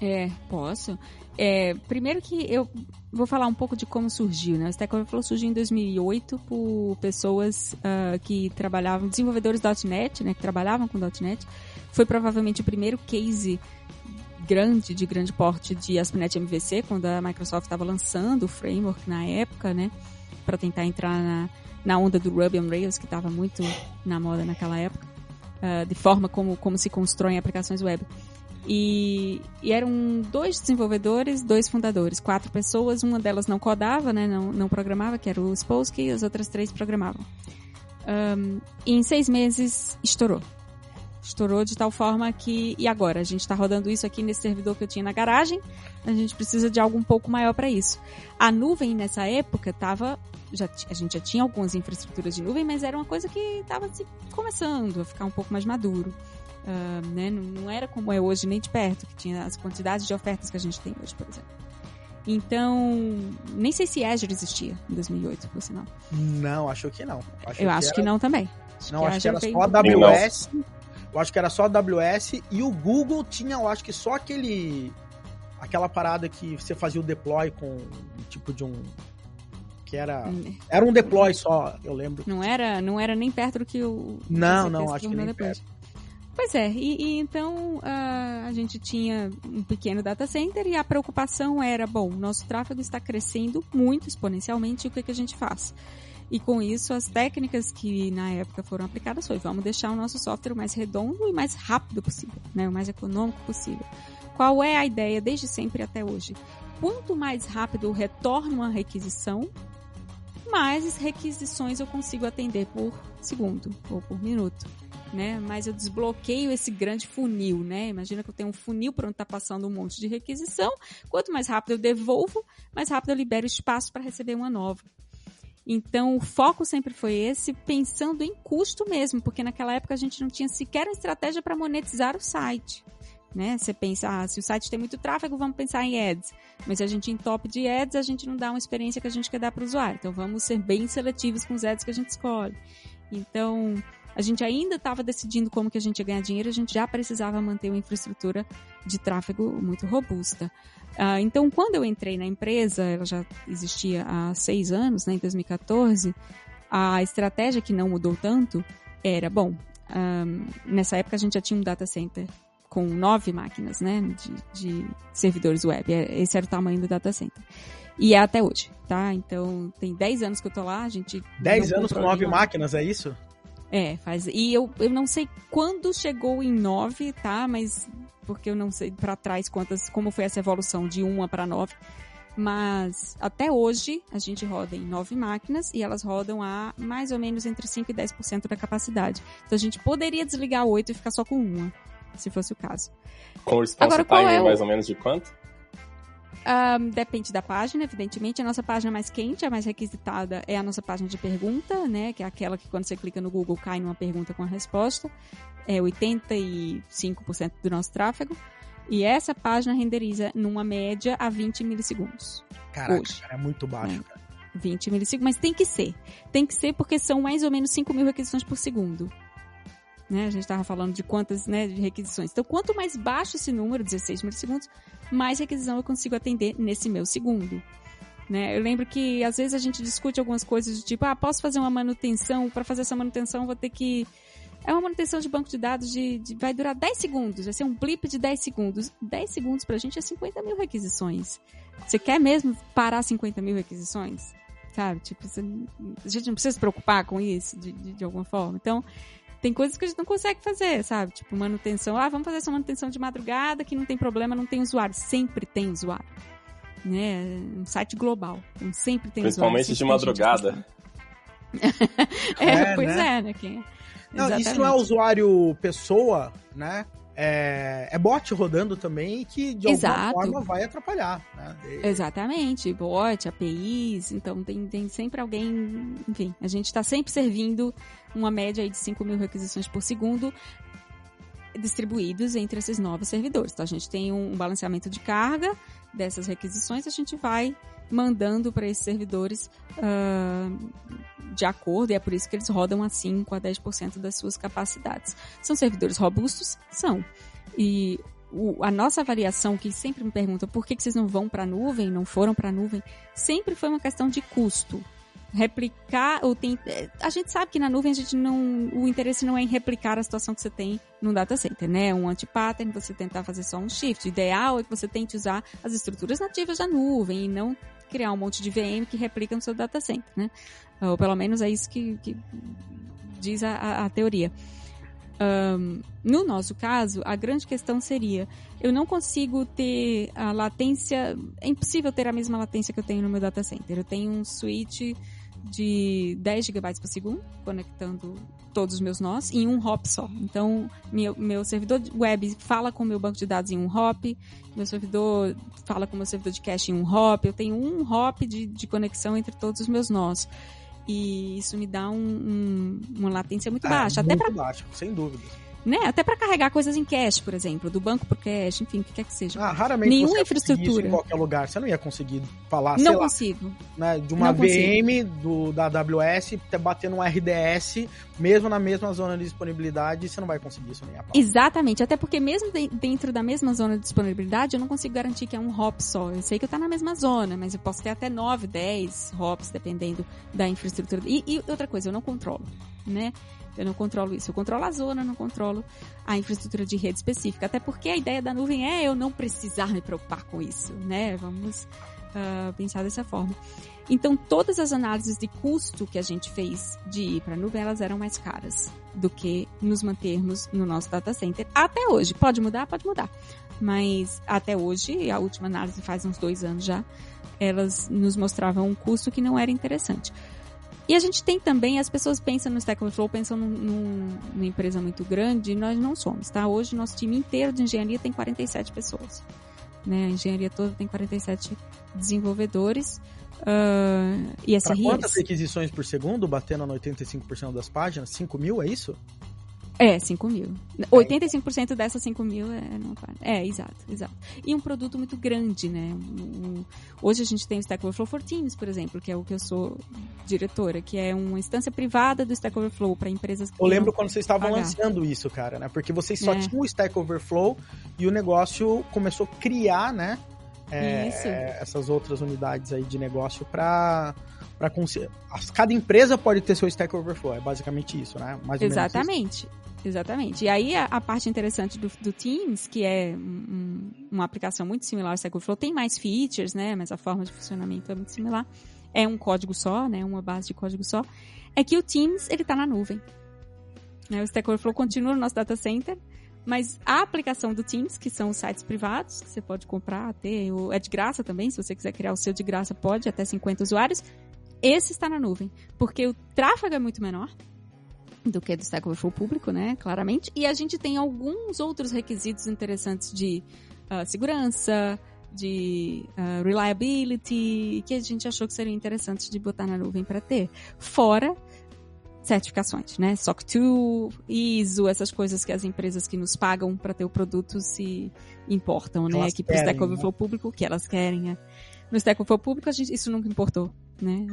É, posso. É, primeiro que eu vou falar um pouco de como surgiu, né? O Stack Overflow surgiu em 2008 por pessoas uh, que trabalhavam, desenvolvedores .NET, né? Que trabalhavam com .NET. Foi provavelmente o primeiro case grande, de grande porte de ASP.NET MVC, quando a Microsoft estava lançando o framework na época, né? Para tentar entrar na, na onda do Ruby on Rails, que estava muito na moda naquela época. Uh, de forma como, como se constroem aplicações web. E, e, eram dois desenvolvedores, dois fundadores, quatro pessoas, uma delas não codava, né, não, não programava, que era o Spolsky, e as outras três programavam. Um, e em seis meses estourou. Estourou de tal forma que. E agora? A gente está rodando isso aqui nesse servidor que eu tinha na garagem. A gente precisa de algo um pouco maior para isso. A nuvem nessa época estava. Já, a gente já tinha algumas infraestruturas de nuvem, mas era uma coisa que estava começando a ficar um pouco mais maduro. Uh, né? não, não, era como é hoje, nem de perto, que tinha as quantidades de ofertas que a gente tem hoje, por exemplo. Então, nem sei se Azure existia em 2008, por sinal. Não, acho que não. Acho Eu que acho era... que não também. Acho não, que acho que era só AWS. Eu acho que era só a AWS e o Google tinha, eu acho que só aquele aquela parada que você fazia o deploy com tipo de um que era hum. era um deploy só, eu lembro. Não era, não era nem perto do que o Não, não, acho que nem depois. perto. Pois é, e, e então uh, a gente tinha um pequeno data center e a preocupação era, bom, nosso tráfego está crescendo muito exponencialmente, e o que, que a gente faz? E com isso, as técnicas que na época foram aplicadas foi, vamos deixar o nosso software o mais redondo e mais rápido possível, né, o mais econômico possível. Qual é a ideia desde sempre até hoje? Quanto mais rápido eu retorno uma requisição, mais requisições eu consigo atender por segundo ou por minuto né? Mas eu desbloqueio esse grande funil, né? Imagina que eu tenho um funil para onde está passando um monte de requisição. Quanto mais rápido eu devolvo, mais rápido eu libero espaço para receber uma nova. Então, o foco sempre foi esse, pensando em custo mesmo, porque naquela época a gente não tinha sequer uma estratégia para monetizar o site. né? Você pensa, ah, se o site tem muito tráfego, vamos pensar em ads. Mas a gente top de ads, a gente não dá uma experiência que a gente quer dar para o usuário. Então vamos ser bem seletivos com os ads que a gente escolhe. Então, a gente ainda estava decidindo como que a gente ia ganhar dinheiro, a gente já precisava manter uma infraestrutura de tráfego muito robusta. Uh, então, quando eu entrei na empresa, ela já existia há seis anos, né, em 2014, a estratégia que não mudou tanto era, bom, um, ah, nessa época a gente já tinha um data center com nove máquinas, né, de, de servidores web. É, esse era o tamanho do data center. E é até hoje, tá? Então, tem 10 anos que eu tô lá, a gente... 10 anos com nove máquinas, é isso? É, faz. E eu, eu não sei quando chegou em 9, tá? Mas porque eu não sei para trás quantas, como foi essa evolução de 1 para 9. Mas até hoje a gente roda em nove máquinas e elas rodam a mais ou menos entre 5 e 10% da capacidade. Então a gente poderia desligar 8 e ficar só com uma, se fosse o caso. Com o response Agora, time é o... mais ou menos de quanto? Um, depende da página, evidentemente. A nossa página mais quente, a mais requisitada, é a nossa página de pergunta, né? Que é aquela que quando você clica no Google cai numa pergunta com a resposta. É 85% do nosso tráfego. E essa página renderiza numa média a 20 milissegundos. Caraca, hoje. Cara, é muito baixo, é. 20 milissegundos, mas tem que ser. Tem que ser porque são mais ou menos 5 mil requisições por segundo. Né? A gente estava falando de quantas né, de requisições. Então, quanto mais baixo esse número, 16 milissegundos, mais requisição eu consigo atender nesse meu segundo. Né? Eu lembro que às vezes a gente discute algumas coisas do tipo, ah, posso fazer uma manutenção, para fazer essa manutenção vou ter que. É uma manutenção de banco de dados de, de, vai durar 10 segundos, vai ser um blip de 10 segundos. 10 segundos pra gente é 50 mil requisições. Você quer mesmo parar 50 mil requisições? Sabe? Tipo, você, a gente não precisa se preocupar com isso de, de, de alguma forma. Então, tem coisas que a gente não consegue fazer, sabe? Tipo, manutenção. Ah, vamos fazer essa manutenção de madrugada que não tem problema, não tem usuário. Sempre tem usuário. Né? Um site global. Então sempre tem Principalmente usuário. Principalmente de madrugada. é, é, pois né? é, né? Quem... Não, isso não é usuário pessoa, né? é, é bot rodando também que de Exato. alguma forma vai atrapalhar. Né? Exatamente, bot, APIs, então tem, tem sempre alguém, enfim, a gente está sempre servindo uma média de 5 mil requisições por segundo distribuídos entre esses novos servidores. Então a gente tem um balanceamento de carga dessas requisições, a gente vai mandando para esses servidores uh, de acordo, e é por isso que eles rodam a 5 a 10% das suas capacidades. São servidores robustos? São. E o, a nossa avaliação, que sempre me pergunta por que, que vocês não vão para a nuvem, não foram para a nuvem, sempre foi uma questão de custo. Replicar, ou tem, a gente sabe que na nuvem a gente não, o interesse não é em replicar a situação que você tem no data center, né? Um anti-pattern, você tentar fazer só um shift. O ideal é que você tente usar as estruturas nativas da nuvem e não criar um monte de VM que replica no seu data center, né? Ou pelo menos é isso que, que diz a, a, a teoria. Um, no nosso caso, a grande questão seria: eu não consigo ter a latência. É impossível ter a mesma latência que eu tenho no meu data center. Eu tenho um switch de 10 GB por segundo, conectando todos os meus nós em um hop só. Então, meu, meu servidor web fala com o meu banco de dados em um hop, meu servidor fala com o meu servidor de cache em um hop, eu tenho um hop de, de conexão entre todos os meus nós. E isso me dá um, um, uma latência muito é, baixa. Muito até pra... baixa, sem dúvida né? Até para carregar coisas em cache, por exemplo, do banco pro cache, enfim, o que quer que seja. Ah, raramente Nenhuma infraestrutura. em qualquer lugar, você não ia conseguir falar, Não consigo. Lá, né, de uma não VM do, da AWS bater um RDS, mesmo na mesma zona de disponibilidade, você não vai conseguir isso nem a pau. Exatamente, até porque mesmo de, dentro da mesma zona de disponibilidade, eu não consigo garantir que é um hop só. Eu sei que eu tá na mesma zona, mas eu posso ter até 9, 10 hops, dependendo da infraestrutura. E, e outra coisa, eu não controlo, né? Eu não controlo isso. Eu controlo a zona, não controlo a infraestrutura de rede específica. Até porque a ideia da nuvem é eu não precisar me preocupar com isso, né? Vamos uh, pensar dessa forma. Então, todas as análises de custo que a gente fez de ir para a nuvem, elas eram mais caras do que nos mantermos no nosso data center. Até hoje. Pode mudar? Pode mudar. Mas até hoje, a última análise faz uns dois anos já, elas nos mostravam um custo que não era interessante. E a gente tem também, as pessoas pensam no Stack Overflow, pensam num, num, numa empresa muito grande, e nós não somos, tá? Hoje nosso time inteiro de engenharia tem 47 pessoas. Né? A engenharia toda tem 47 desenvolvedores. Uh, e. Pra quantas requisições por segundo, batendo no 85% das páginas? 5 mil, é isso? É, 5 mil. 85% dessas 5 mil é não É, exato, exato. E um produto muito grande, né? Um, hoje a gente tem o Stack Overflow for Teams, por exemplo, que é o que eu sou diretora, que é uma instância privada do Stack Overflow para empresas que Eu lembro quando vocês estavam pagar. lançando isso, cara, né? Porque vocês só é. tinham o Stack Overflow e o negócio começou a criar, né? É, essas outras unidades aí de negócio para para cada empresa pode ter seu Stack Overflow, é basicamente isso, né? Mais Exatamente. Exatamente. E aí a, a parte interessante do, do, Teams, que é um, uma aplicação muito similar ao Overflow, tem mais features, né? Mas a forma de funcionamento é muito similar. É um código só, né? Uma base de código só. É que o Teams ele está na nuvem. O Stack Overflow continua no nosso data center, mas a aplicação do Teams, que são os sites privados, que você pode comprar, ter, é de graça também, se você quiser criar o seu de graça, pode, até 50 usuários. Esse está na nuvem, porque o tráfego é muito menor do que do Stack Overflow público, né, claramente, e a gente tem alguns outros requisitos interessantes de uh, segurança, de uh, reliability, que a gente achou que seriam interessantes de botar na nuvem para ter. Fora certificações, né? SOC 2, ISO, essas coisas que as empresas que nos pagam para ter o produto se importam, né? Que para o Stack Overflow né? público, que elas querem. Né? No Stack Overflow público, a gente, isso nunca importou né?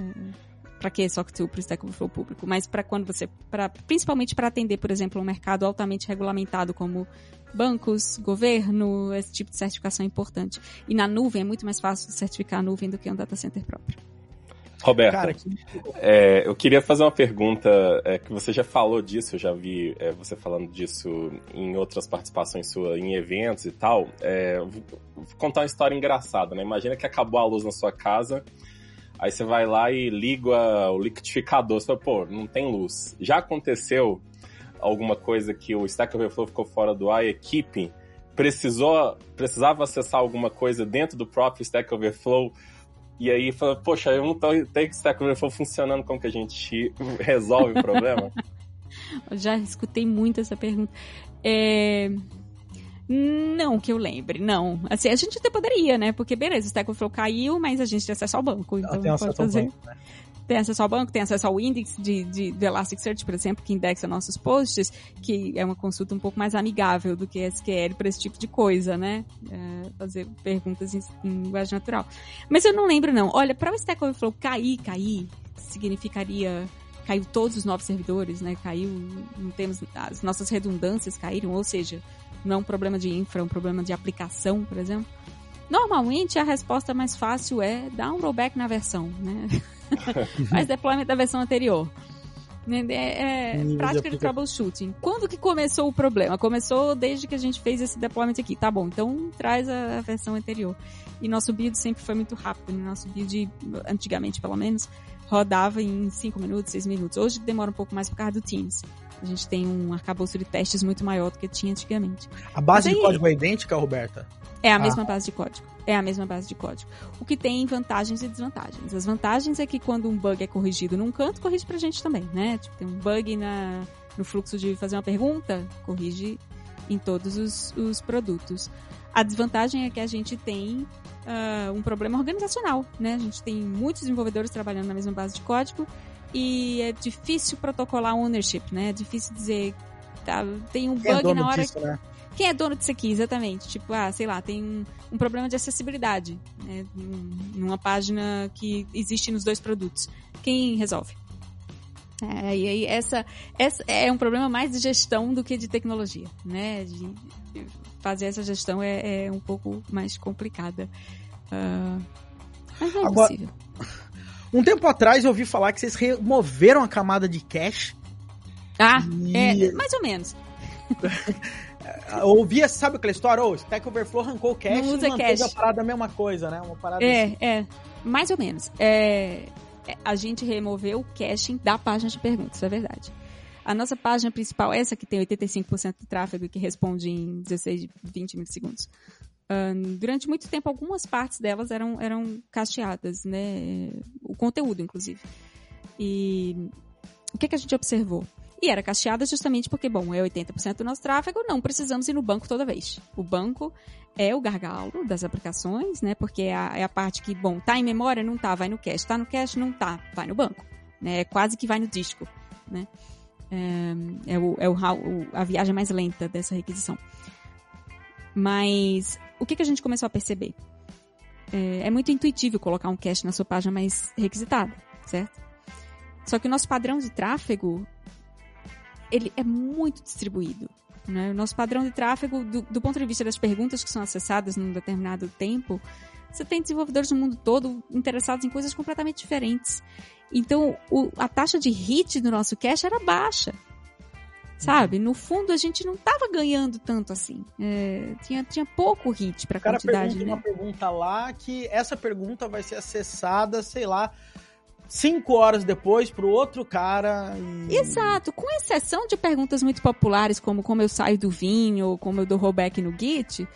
Para que SOC 2 para o Stack Overflow público? Mas para quando você, pra, principalmente para atender, por exemplo, um mercado altamente regulamentado como bancos, governo, esse tipo de certificação é importante. E na nuvem é muito mais fácil certificar a nuvem do que um data center próprio. Roberto, Cara, que... é, eu queria fazer uma pergunta, é, que você já falou disso, eu já vi é, você falando disso em outras participações suas, em eventos e tal. É, vou contar uma história engraçada, né? Imagina que acabou a luz na sua casa, Aí você vai lá e liga o liquidificador. Você fala, pô, não tem luz. Já aconteceu alguma coisa que o Stack Overflow ficou fora do ar e a equipe precisou, precisava acessar alguma coisa dentro do próprio Stack Overflow e aí fala, poxa, eu não tenho Stack Overflow funcionando, como que a gente resolve o problema? Já escutei muito essa pergunta. É... Não que eu lembre, não. Assim, a gente até poderia, né? Porque beleza, o Stack Overflow caiu, mas a gente tem acesso ao banco. Então tem pode fazer. Banco, né? Tem acesso ao banco, tem acesso ao índice de, de, do Elasticsearch, por exemplo, que indexa nossos posts, que é uma consulta um pouco mais amigável do que SQL para esse tipo de coisa, né? É, fazer perguntas em, em linguagem natural. Mas eu não lembro, não. Olha, para o Stack Overflow cair, cair, significaria caiu todos os novos servidores, né? Caiu, não temos as nossas redundâncias caíram, ou seja, não é um problema de infra, é um problema de aplicação, por exemplo. Normalmente a resposta mais fácil é dar um rollback na versão, né? Faz deployment da versão anterior. Né? É, é prática de troubleshooting. Quando que começou o problema? Começou desde que a gente fez esse deployment aqui. Tá bom, então traz a, a versão anterior. E nosso build sempre foi muito rápido. Né? Nosso build, antigamente pelo menos, rodava em 5 minutos, 6 minutos. Hoje demora um pouco mais por causa do Teams. A gente tem um arcabouço de testes muito maior do que tinha antigamente. A base aí, de código é idêntica, Roberta? É a ah. mesma base de código. É a mesma base de código. O que tem vantagens e desvantagens. As vantagens é que quando um bug é corrigido num canto, corrige pra gente também, né? Tipo, tem um bug na, no fluxo de fazer uma pergunta, corrige em todos os, os produtos. A desvantagem é que a gente tem uh, um problema organizacional, né? A gente tem muitos desenvolvedores trabalhando na mesma base de código e é difícil protocolar ownership, né? É difícil dizer, tá, tem um Quem é bug é na hora disso, que... Né? Quem é dono disso aqui, exatamente? Tipo, ah, sei lá, tem um, um problema de acessibilidade, né? Numa página que existe nos dois produtos. Quem resolve? É, e aí essa, essa é um problema mais de gestão do que de tecnologia, né? De, de fazer essa gestão é, é, um pouco mais complicada. Uh, mas é Agora, possível. Um tempo atrás eu ouvi falar que vocês removeram a camada de cache. Ah, e... é, mais ou menos. ouvia, sabe aquela história? O oh, Stack Overflow arrancou o cache Não usa e cache. a parada a mesma coisa, né? Uma parada é, assim. é, mais ou menos. É, é, a gente removeu o caching da página de perguntas, é verdade. A nossa página principal, essa que tem 85% de tráfego e que responde em 16, 20 milissegundos, durante muito tempo, algumas partes delas eram, eram cacheadas, né? O conteúdo, inclusive. E o que, que a gente observou? E era cacheada justamente porque, bom, é 80% do nosso tráfego, não precisamos ir no banco toda vez. O banco é o gargalo das aplicações, né? Porque é a, é a parte que, bom, tá em memória, não tá, vai no cache. Tá no cache, não tá, vai no banco. Né? É quase que vai no disco, né? É, é, o, é o, a viagem mais lenta dessa requisição. Mas o que, que a gente começou a perceber? É, é muito intuitivo colocar um cache na sua página mais requisitada, certo? Só que o nosso padrão de tráfego ele é muito distribuído. Né? O nosso padrão de tráfego, do, do, ponto de vista das perguntas que são acessadas num determinado tempo, você tem desenvolvedores no mundo todo interessados em coisas completamente diferentes. Então, o, a taxa de hit do nosso cache era baixa. Sabe? No fundo, a gente não estava ganhando tanto assim. É, tinha, tinha pouco hit para a quantidade. Pergunta né? uma pergunta lá que essa pergunta vai ser acessada, sei lá, cinco horas depois para o outro cara. E... Exato, com exceção de perguntas muito populares como como eu saio do vinho ou como eu dou rollback no Git.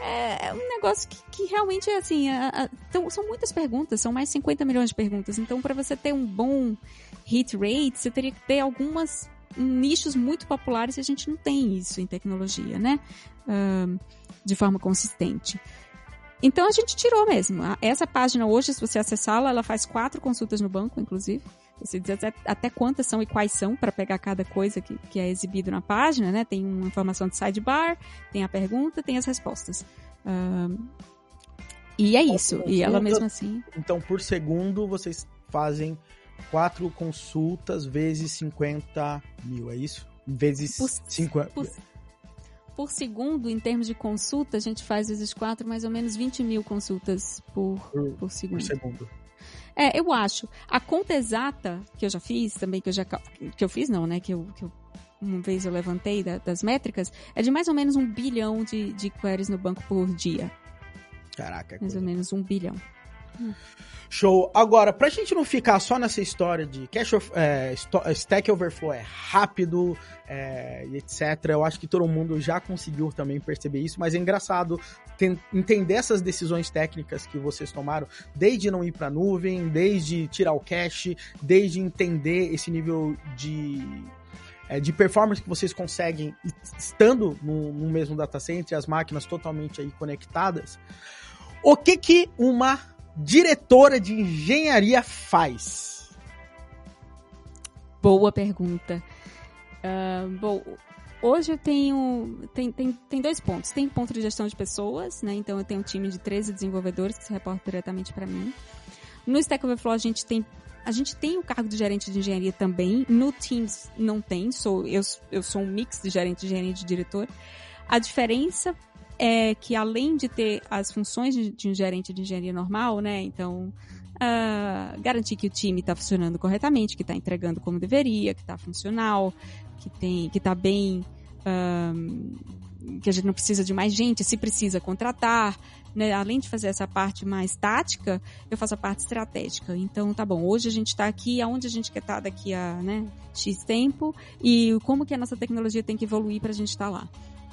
É, é um negócio que, que realmente é assim. A, a, então, são muitas perguntas, são mais 50 milhões de perguntas. Então, para você ter um bom hit rate, você teria que ter algumas nichos muito populares e a gente não tem isso em tecnologia, né? Uh, de forma consistente. Então a gente tirou mesmo. Essa página hoje, se você acessá-la, ela faz quatro consultas no banco, inclusive. Você diz até, até quantas são e quais são para pegar cada coisa que, que é exibido na página, né? Tem uma informação de sidebar, tem a pergunta, tem as respostas. Uh, e é isso. E ela mesmo assim. Então, por segundo, vocês fazem quatro consultas vezes 50 mil, é isso? Vezes 50. Por, por, segundo, em termos de consulta, a gente faz vezes quatro, mais ou menos 20 mil consultas por, por, por segundo. Por segundo. É, eu acho. A conta exata que eu já fiz, também que eu já. Que eu fiz, não, né? Que eu, que eu uma vez eu levantei da, das métricas, é de mais ou menos um bilhão de, de queries no banco por dia. Caraca. Mais coisa. ou menos um bilhão. Show. Agora, pra gente não ficar só nessa história de cache of, é, Stack Overflow é rápido é, etc., eu acho que todo mundo já conseguiu também perceber isso, mas é engraçado entender essas decisões técnicas que vocês tomaram, desde não ir pra nuvem, desde tirar o cache, desde entender esse nível de é, de performance que vocês conseguem estando no, no mesmo data center, as máquinas totalmente aí conectadas. O que que uma diretora de engenharia faz? Boa pergunta. Uh, bom, hoje eu tenho tem, tem, tem dois pontos. Tem ponto de gestão de pessoas, né? Então eu tenho um time de 13 desenvolvedores que se reportam diretamente para mim. No Stack Overflow a gente tem a gente tem o cargo de gerente de engenharia também. No Teams não tem, sou eu, eu sou um mix de gerente de engenharia e de diretor. A diferença é que além de ter as funções de, de um gerente de engenharia normal, né? Então, uh, garantir que o time está funcionando corretamente, que está entregando como deveria, que está funcional, que tem, que está bem, uh, que a gente não precisa de mais gente, se precisa contratar, né? Além de fazer essa parte mais tática, eu faço a parte estratégica. Então, tá bom, hoje a gente está aqui, aonde a gente quer estar tá daqui a né, X tempo e como que a nossa tecnologia tem que evoluir para a gente estar tá lá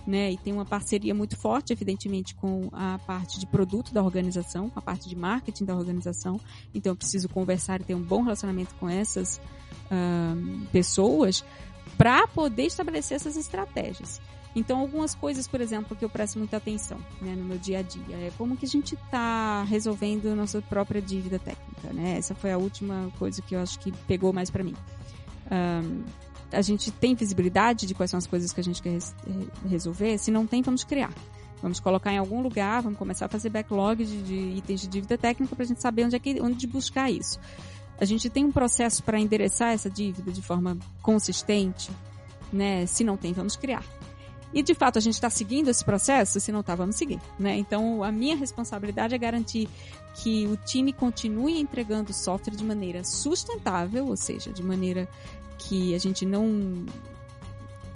né? E tem uma parceria muito forte, evidentemente, com a parte de produto da organização, a parte de marketing da organização. Então, eu preciso conversar e ter um bom relacionamento com essas uh, pessoas para poder estabelecer essas estratégias. Então, algumas coisas, por exemplo, que eu presto muita atenção né, no meu dia a dia é como que a gente está resolvendo nossa própria dívida técnica. Né? Essa foi a última coisa que eu acho que pegou mais para mim. Um, a gente tem visibilidade de quais são as coisas que a gente quer res resolver? Se não tem, vamos criar. Vamos colocar em algum lugar, vamos começar a fazer backlog de, de itens de dívida técnica para a gente saber onde é que, onde buscar isso. A gente tem um processo para endereçar essa dívida de forma consistente, né? Se não tem, vamos criar. E de fato a gente está seguindo esse processo, se não está, vamos seguir. Né? Então a minha responsabilidade é garantir que o time continue entregando software de maneira sustentável, ou seja, de maneira que a gente não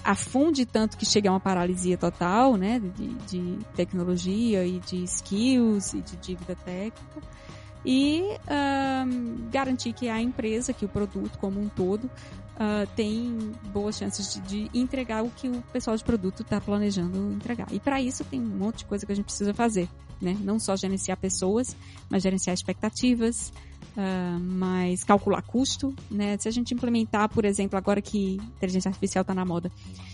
afunde tanto que chegue a uma paralisia total, né, de, de tecnologia e de skills e de dívida técnica e um, garantir que a empresa, que o produto como um todo uh, tem boas chances de, de, entregar o que o pessoal de produto está planejando entregar. E para isso tem um monte de coisa que a gente precisa fazer, né? Não só gerenciar pessoas, mas gerenciar expectativas, uh, mas calcular custo, né? Se a gente implementar, por exemplo, agora que inteligência artificial está na moda,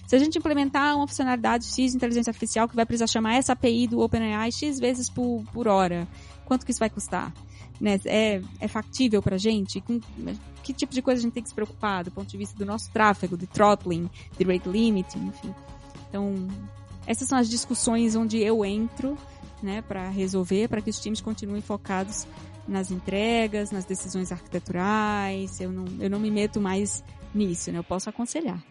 se a gente implementar uma funcionalidade X de inteligência artificial que vai precisar chamar essa API do OpenAI X vezes por, por hora, quanto que isso vai custar? né, é, é factível pra gente? Com, que tipo de coisa a gente tem que se preocupar do ponto de vista do nosso tráfego, de throttling, de rate limiting, enfim. Então, essas são as discussões onde eu entro, né, para resolver, para que os times continuem focados nas entregas, nas decisões arquiteturais. Eu não, eu não me meto mais nisso, né? Eu posso aconselhar.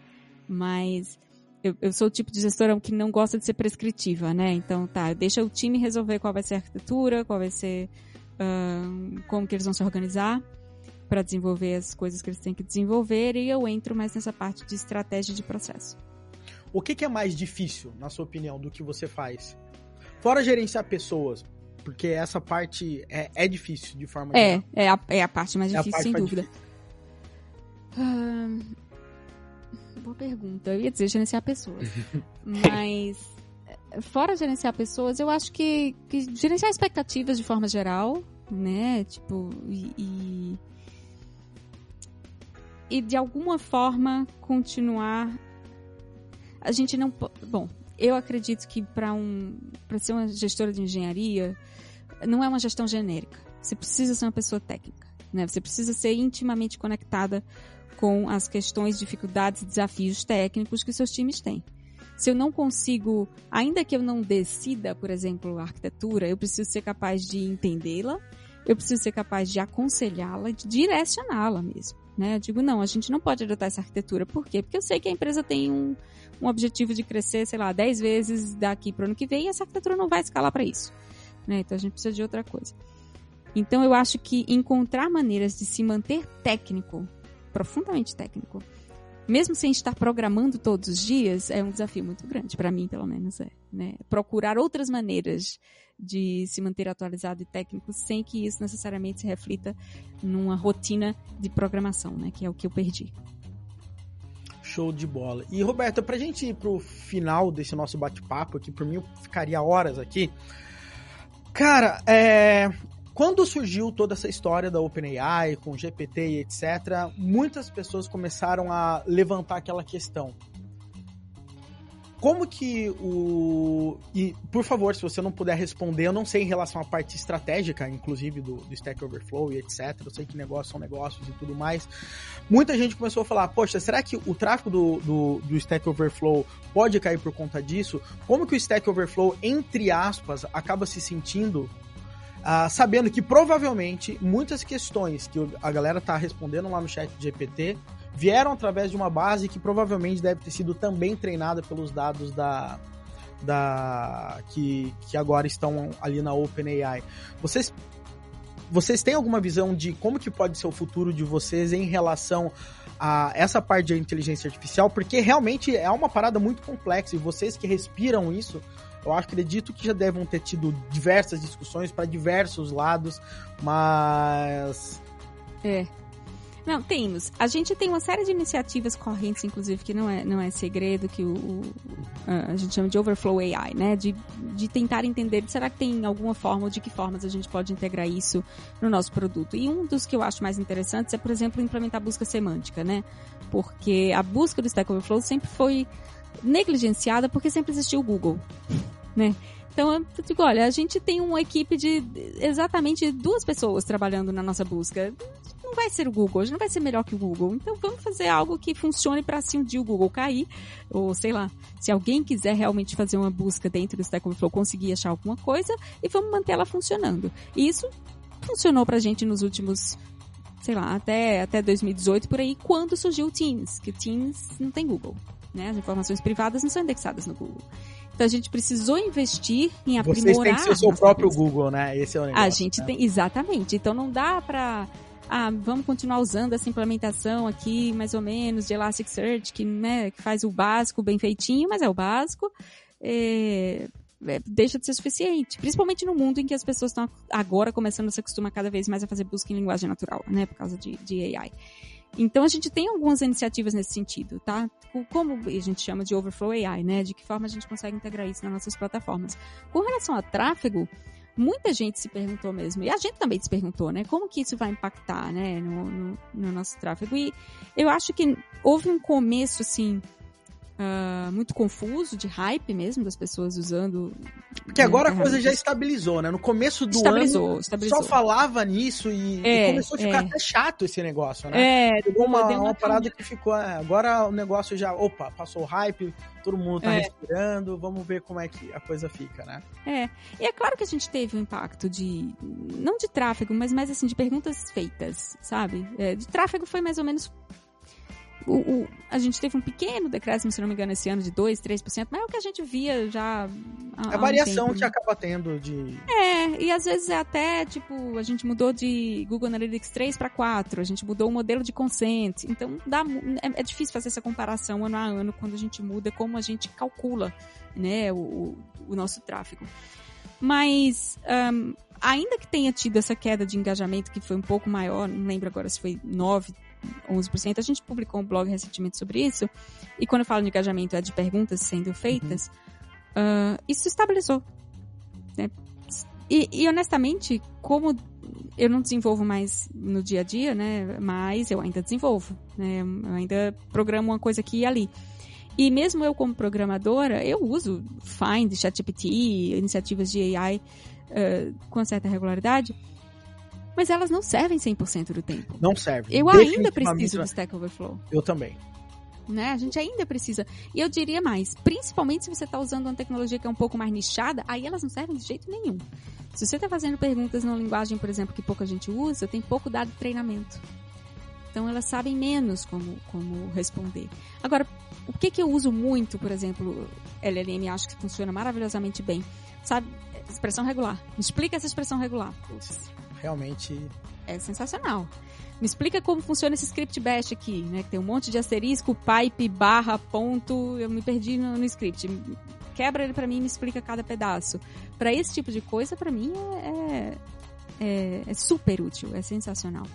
Mas eu, eu sou o tipo de gestora que não gosta de ser prescritiva, né? Então, tá, deixa o time resolver qual vai ser a arquitetura, qual vai ser, uh, como que eles vão se organizar para desenvolver as coisas que eles têm que desenvolver e eu entro mais nessa parte de estratégia de processo. O que, que é mais difícil, na sua opinião, do que você faz? Fora gerenciar pessoas, porque essa parte é, é difícil de forma É, geral. é a, é a parte mais difícil, é parte sem dúvida. Difícil. boa pergunta. Eu ia dizer gerenciar pessoas. mas, fora gerenciar pessoas, eu acho que, que gerenciar expectativas de forma geral, né? Tipo, e, e, e de alguma forma continuar. A gente não. Bom, eu acredito que para um, para ser uma gestora de engenharia, não é uma gestão genérica. Você precisa ser uma pessoa técnica, né? Você precisa ser intimamente conectada com as questões, dificuldades e desafios técnicos que seus times têm. Se eu não consigo, ainda que eu não decida, por exemplo, a arquitetura, eu preciso ser capaz de entendê-la, eu preciso ser capaz de aconselhá-la, de direcioná-la mesmo. Né? Eu digo, não, a gente não pode adotar essa arquitetura. Por quê? Porque eu sei que a empresa tem um, um objetivo de crescer, sei lá, 10 vezes daqui para o ano que vem e essa arquitetura não vai escalar para isso. Né? Então a gente precisa de outra coisa. Então eu acho que encontrar maneiras de se manter técnico profundamente técnico, mesmo sem estar programando todos os dias, é um desafio muito grande, para mim, pelo menos. É, né? Procurar outras maneiras de se manter atualizado e técnico sem que isso necessariamente se reflita numa rotina de programação, né? que é o que eu perdi. Show de bola. E, Roberta, pra gente ir pro final desse nosso bate-papo, que por mim eu ficaria horas aqui. Cara, é, quando surgiu toda essa história da OpenAI com GPT e etc, muitas pessoas começaram a levantar aquela questão. Como que o. E, por favor, se você não puder responder, eu não sei em relação à parte estratégica, inclusive do, do Stack Overflow e etc. Eu sei que negócios são negócios e tudo mais. Muita gente começou a falar: Poxa, será que o tráfego do, do, do Stack Overflow pode cair por conta disso? Como que o Stack Overflow, entre aspas, acaba se sentindo Uh, sabendo que provavelmente muitas questões que a galera tá respondendo lá no chat de GPT vieram através de uma base que provavelmente deve ter sido também treinada pelos dados da, da que, que agora estão ali na OpenAI. Vocês vocês têm alguma visão de como que pode ser o futuro de vocês em relação a essa parte de inteligência artificial? Porque realmente é uma parada muito complexa e vocês que respiram isso eu acredito que já devem ter tido diversas discussões para diversos lados, mas. É. Não, temos. A gente tem uma série de iniciativas correntes, inclusive, que não é, não é segredo, que o, o a gente chama de Overflow AI, né? De, de tentar entender, será que tem alguma forma ou de que formas a gente pode integrar isso no nosso produto? E um dos que eu acho mais interessantes é, por exemplo, implementar busca semântica, né? Porque a busca do Stack Overflow sempre foi negligenciada porque sempre existiu o Google, né? Então eu digo, olha, a gente tem uma equipe de exatamente duas pessoas trabalhando na nossa busca. Não vai ser o Google, a gente não vai ser melhor que o Google. Então vamos fazer algo que funcione para se um dia o Google cair, ou sei lá, se alguém quiser realmente fazer uma busca dentro do Stack Overflow, conseguir achar alguma coisa e vamos manter ela funcionando. E isso funcionou pra gente nos últimos sei lá, até, até 2018 por aí, quando surgiu o Teams, que Teams não tem Google né? As informações privadas não são indexadas no Google. Então a gente precisou investir em aprimorar. Vocês têm que ser o seu próprio Google, né? Esse é o negócio. A gente né? tem, exatamente. Então não dá para ah, vamos continuar usando essa implementação aqui, mais ou menos, de Elasticsearch, que, né, que faz o básico bem feitinho, mas é o básico. É, é, deixa de ser suficiente. Principalmente no mundo em que as pessoas estão agora começando a se acostumar cada vez mais a fazer busca em linguagem natural, né? Por causa de, de AI. Então a gente tem algumas iniciativas nesse sentido, tá? Como a gente chama de overflow AI, né? De que forma a gente consegue integrar isso nas nossas plataformas. Com relação a tráfego, muita gente se perguntou mesmo, e a gente também se perguntou, né? Como que isso vai impactar, né, no, no, no nosso tráfego? E eu acho que houve um começo, assim, uh, muito confuso, de hype mesmo, das pessoas usando. Porque agora a coisa já estabilizou, né? No começo do estabilizou, ano estabilizou. só falava nisso e, É, e começou a ficar é. até chato esse negócio, né? É, Pegou uma, deu uma parada que ficou. é, agora o negócio já. Opa, passou o hype, todo mundo tá É. respirando, vamos ver como é que a coisa fica, né? É, e é claro que a gente teve um impacto de, não de tráfego, mas mais assim, de perguntas feitas, sabe? É, de tráfego foi mais ou menos, o, o- a gente teve um pequeno decréscimo, se não me engano, esse ano de 2, 3%, mas é o que a gente via já há, É a um variação tempo, que né? acaba tendo de. É, e às vezes é até, tipo, a gente mudou de Google Analytics 3 para 4, a gente mudou o modelo de consent. Então, dá, é, é difícil fazer essa comparação ano a ano quando a gente muda como a gente calcula, né, o, o- nosso tráfego. Mas, ahn, ainda que tenha tido essa queda de engajamento que foi um pouco maior, não lembro agora se foi 9, 11%, a gente publicou um blog recentemente sobre isso, e quando eu falo de engajamento é de perguntas sendo feitas, ah, isso se estabilizou. né? E, e, honestamente, como eu não desenvolvo mais no dia a dia, né? Mas eu ainda desenvolvo, né? Eu ainda programo uma coisa aqui e ali. E mesmo eu como programadora, eu uso Find, ChatGPT, iniciativas de AI eh, com certa regularidade, mas elas não servem 100% do tempo. Não serve. Eu ainda preciso do Stack Overflow Eu também. né? A gente ainda precisa. E eu diria mais, principalmente se você está usando uma tecnologia que é um pouco mais nichada, aí elas não servem de jeito nenhum. Se você está fazendo perguntas numa linguagem, por exemplo, que pouca gente usa, tem pouco dado de treinamento. Então elas sabem menos como, como responder. Agora, o que, que eu uso muito, por exemplo, LLM, acho que funciona maravilhosamente bem. Sabe? Expressão regular. Me explica essa expressão regular. Putz, Realmente. é sensacional. Me explica como funciona esse script bash aqui, né? Que tem um monte de asterisco, pipe, barra, ponto. Eu me perdi no, no script. Quebra ele pra mim e me explica cada pedaço. Pra esse tipo de coisa, pra mim, é, é, é super útil, é sensacional.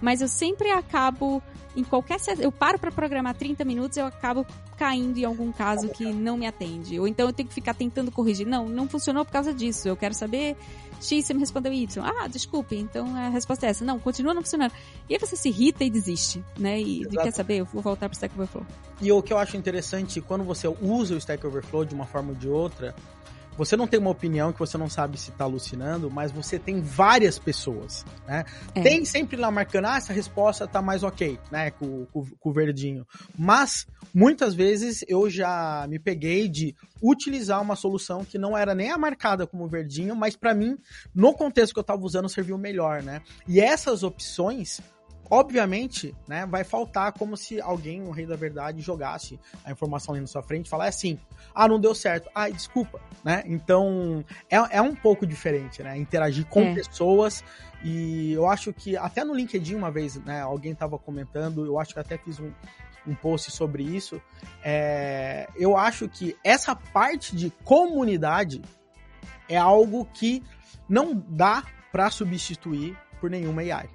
Mas eu sempre acabo, em qualquer. Eu paro pra programar 30 minutos, eu acabo caindo em algum caso que não me atende. Ou então eu tenho que ficar tentando corrigir. Não, não funcionou por causa disso. Eu quero saber X, você me respondeu Y. Ah, desculpe, então a resposta é essa. Não, continua não funcionando. E aí você se irrita e desiste, né? E Exato. quer saber? Eu vou voltar pro Stack Overflow. E o que eu acho interessante, quando você usa o Stack Overflow de uma forma ou de outra, você não tem uma opinião que você não sabe se tá alucinando, mas você tem várias pessoas, né? É. Tem sempre lá marcando, ah, essa resposta tá mais ok, né, com, com- com o verdinho. Mas, muitas vezes, eu já me peguei de utilizar uma solução que não era nem a marcada como verdinho, mas pra mim, no contexto que eu tava usando, serviu melhor, né? E essas opções obviamente, né, vai faltar como se alguém, um rei da verdade, jogasse a informação ali na sua frente e falar assim, ah, não deu certo, ai, desculpa, né? Então, é, é um pouco diferente, né? Interagir com É. pessoas e eu acho que até no LinkedIn uma vez, né, alguém tava comentando, eu acho que até fiz um, um post sobre isso, é, eu acho que essa parte de comunidade é algo que não dá para substituir por nenhuma AI.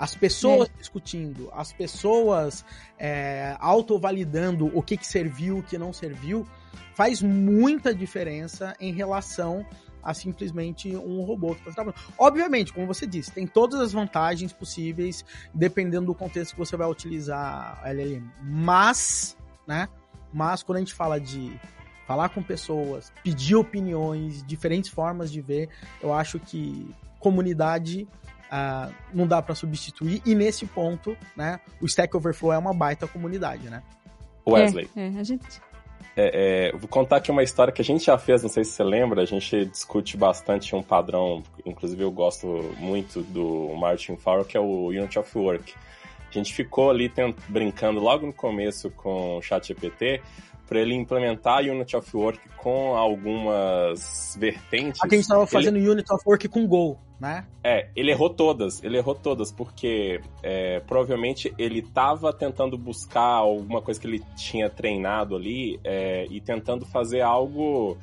As pessoas discutindo, as pessoas é, autovalidando o que, que serviu, o que não serviu, faz muita diferença em relação a simplesmente um robô que está trabalhando. Obviamente, como você disse, tem todas as vantagens possíveis, dependendo do contexto que você vai utilizar a LLM. Mas, né? Mas quando a gente fala de falar com pessoas, pedir opiniões, diferentes formas de ver, eu acho que comunidade ah, não dá para substituir. E nesse ponto, né, o Stack Overflow é uma baita comunidade, né? Wesley, É, é, a gente... é, é, vou contar aqui uma história que a gente já fez, não sei se você lembra, a gente discute bastante um padrão, inclusive eu gosto muito do Martin Fowler, que é o Unity of Work. A gente ficou ali tent- brincando logo no começo com o ChatGPT para ele implementar Unity of Work com algumas vertentes. Aqui a gente tava Ele- fazendo Unit of Work com Go, né? É, ele errou todas, ele errou todas, porque é, provavelmente ele tava tentando buscar alguma coisa que ele tinha treinado ali é, e tentando fazer algo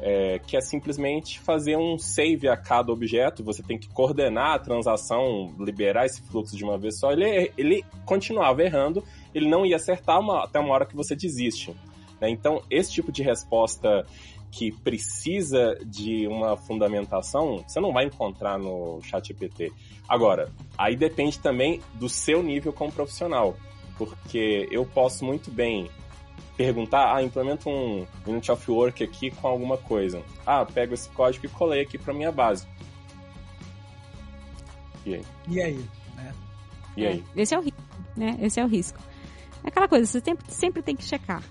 é, que é simplesmente fazer um save a cada objeto, você tem que coordenar a transação, liberar esse fluxo de uma vez só. Ele, ele continuava errando, ele não ia acertar uma- até uma hora que você desiste. né? Então, esse tipo de resposta que precisa de uma fundamentação, você não vai encontrar no ChatGPT. Agora, aí depende também do seu nível como profissional, porque eu posso muito bem perguntar, ah, implementa um Unity of Work aqui com alguma coisa. Ah, pego esse código e colei aqui para minha base. E aí? E aí? Né? E aí? É, esse é o risco, né? Esse é o risco. É aquela coisa, você sempre, sempre tem que checar.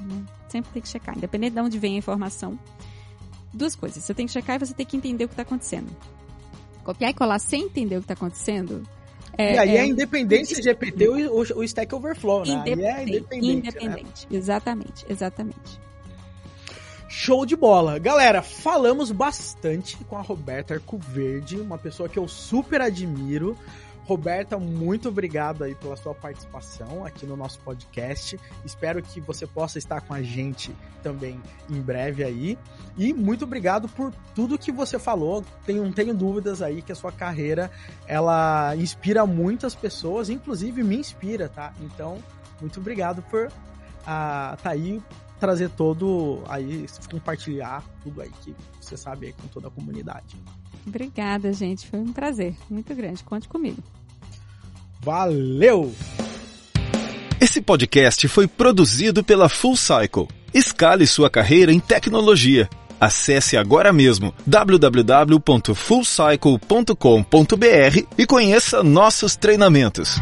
Né? Sempre tem que checar, independente de onde vem a informação. Duas coisas, você tem que checar e você tem que entender o que está acontecendo. Copiar e colar sem entender o que está acontecendo é, e aí é, é independente se GPT ou o, Stack Overflow, né? Independente, é independente. Independente, né? exatamente, exatamente. Show de bola. Galera, falamos bastante com a Roberta Arcoverde, uma pessoa que eu super admiro. Roberta, muito obrigado aí pela sua participação aqui no nosso podcast. Espero que você possa estar com a gente também em breve aí. E muito obrigado por tudo que você falou. Tenho, não tenho dúvidas aí que a sua carreira ela inspira muitas pessoas, inclusive me inspira, tá? Então, muito obrigado por estar uh, tá aí trazer todo aí compartilhar tudo aí que você sabe aí com toda a comunidade. Obrigada, gente. Foi um prazer muito grande. Conte comigo. Valeu! Esse podcast foi produzido pela Full Cycle. Escale sua carreira em tecnologia. Acesse agora mesmo www.fullcycle.com.br e conheça nossos treinamentos.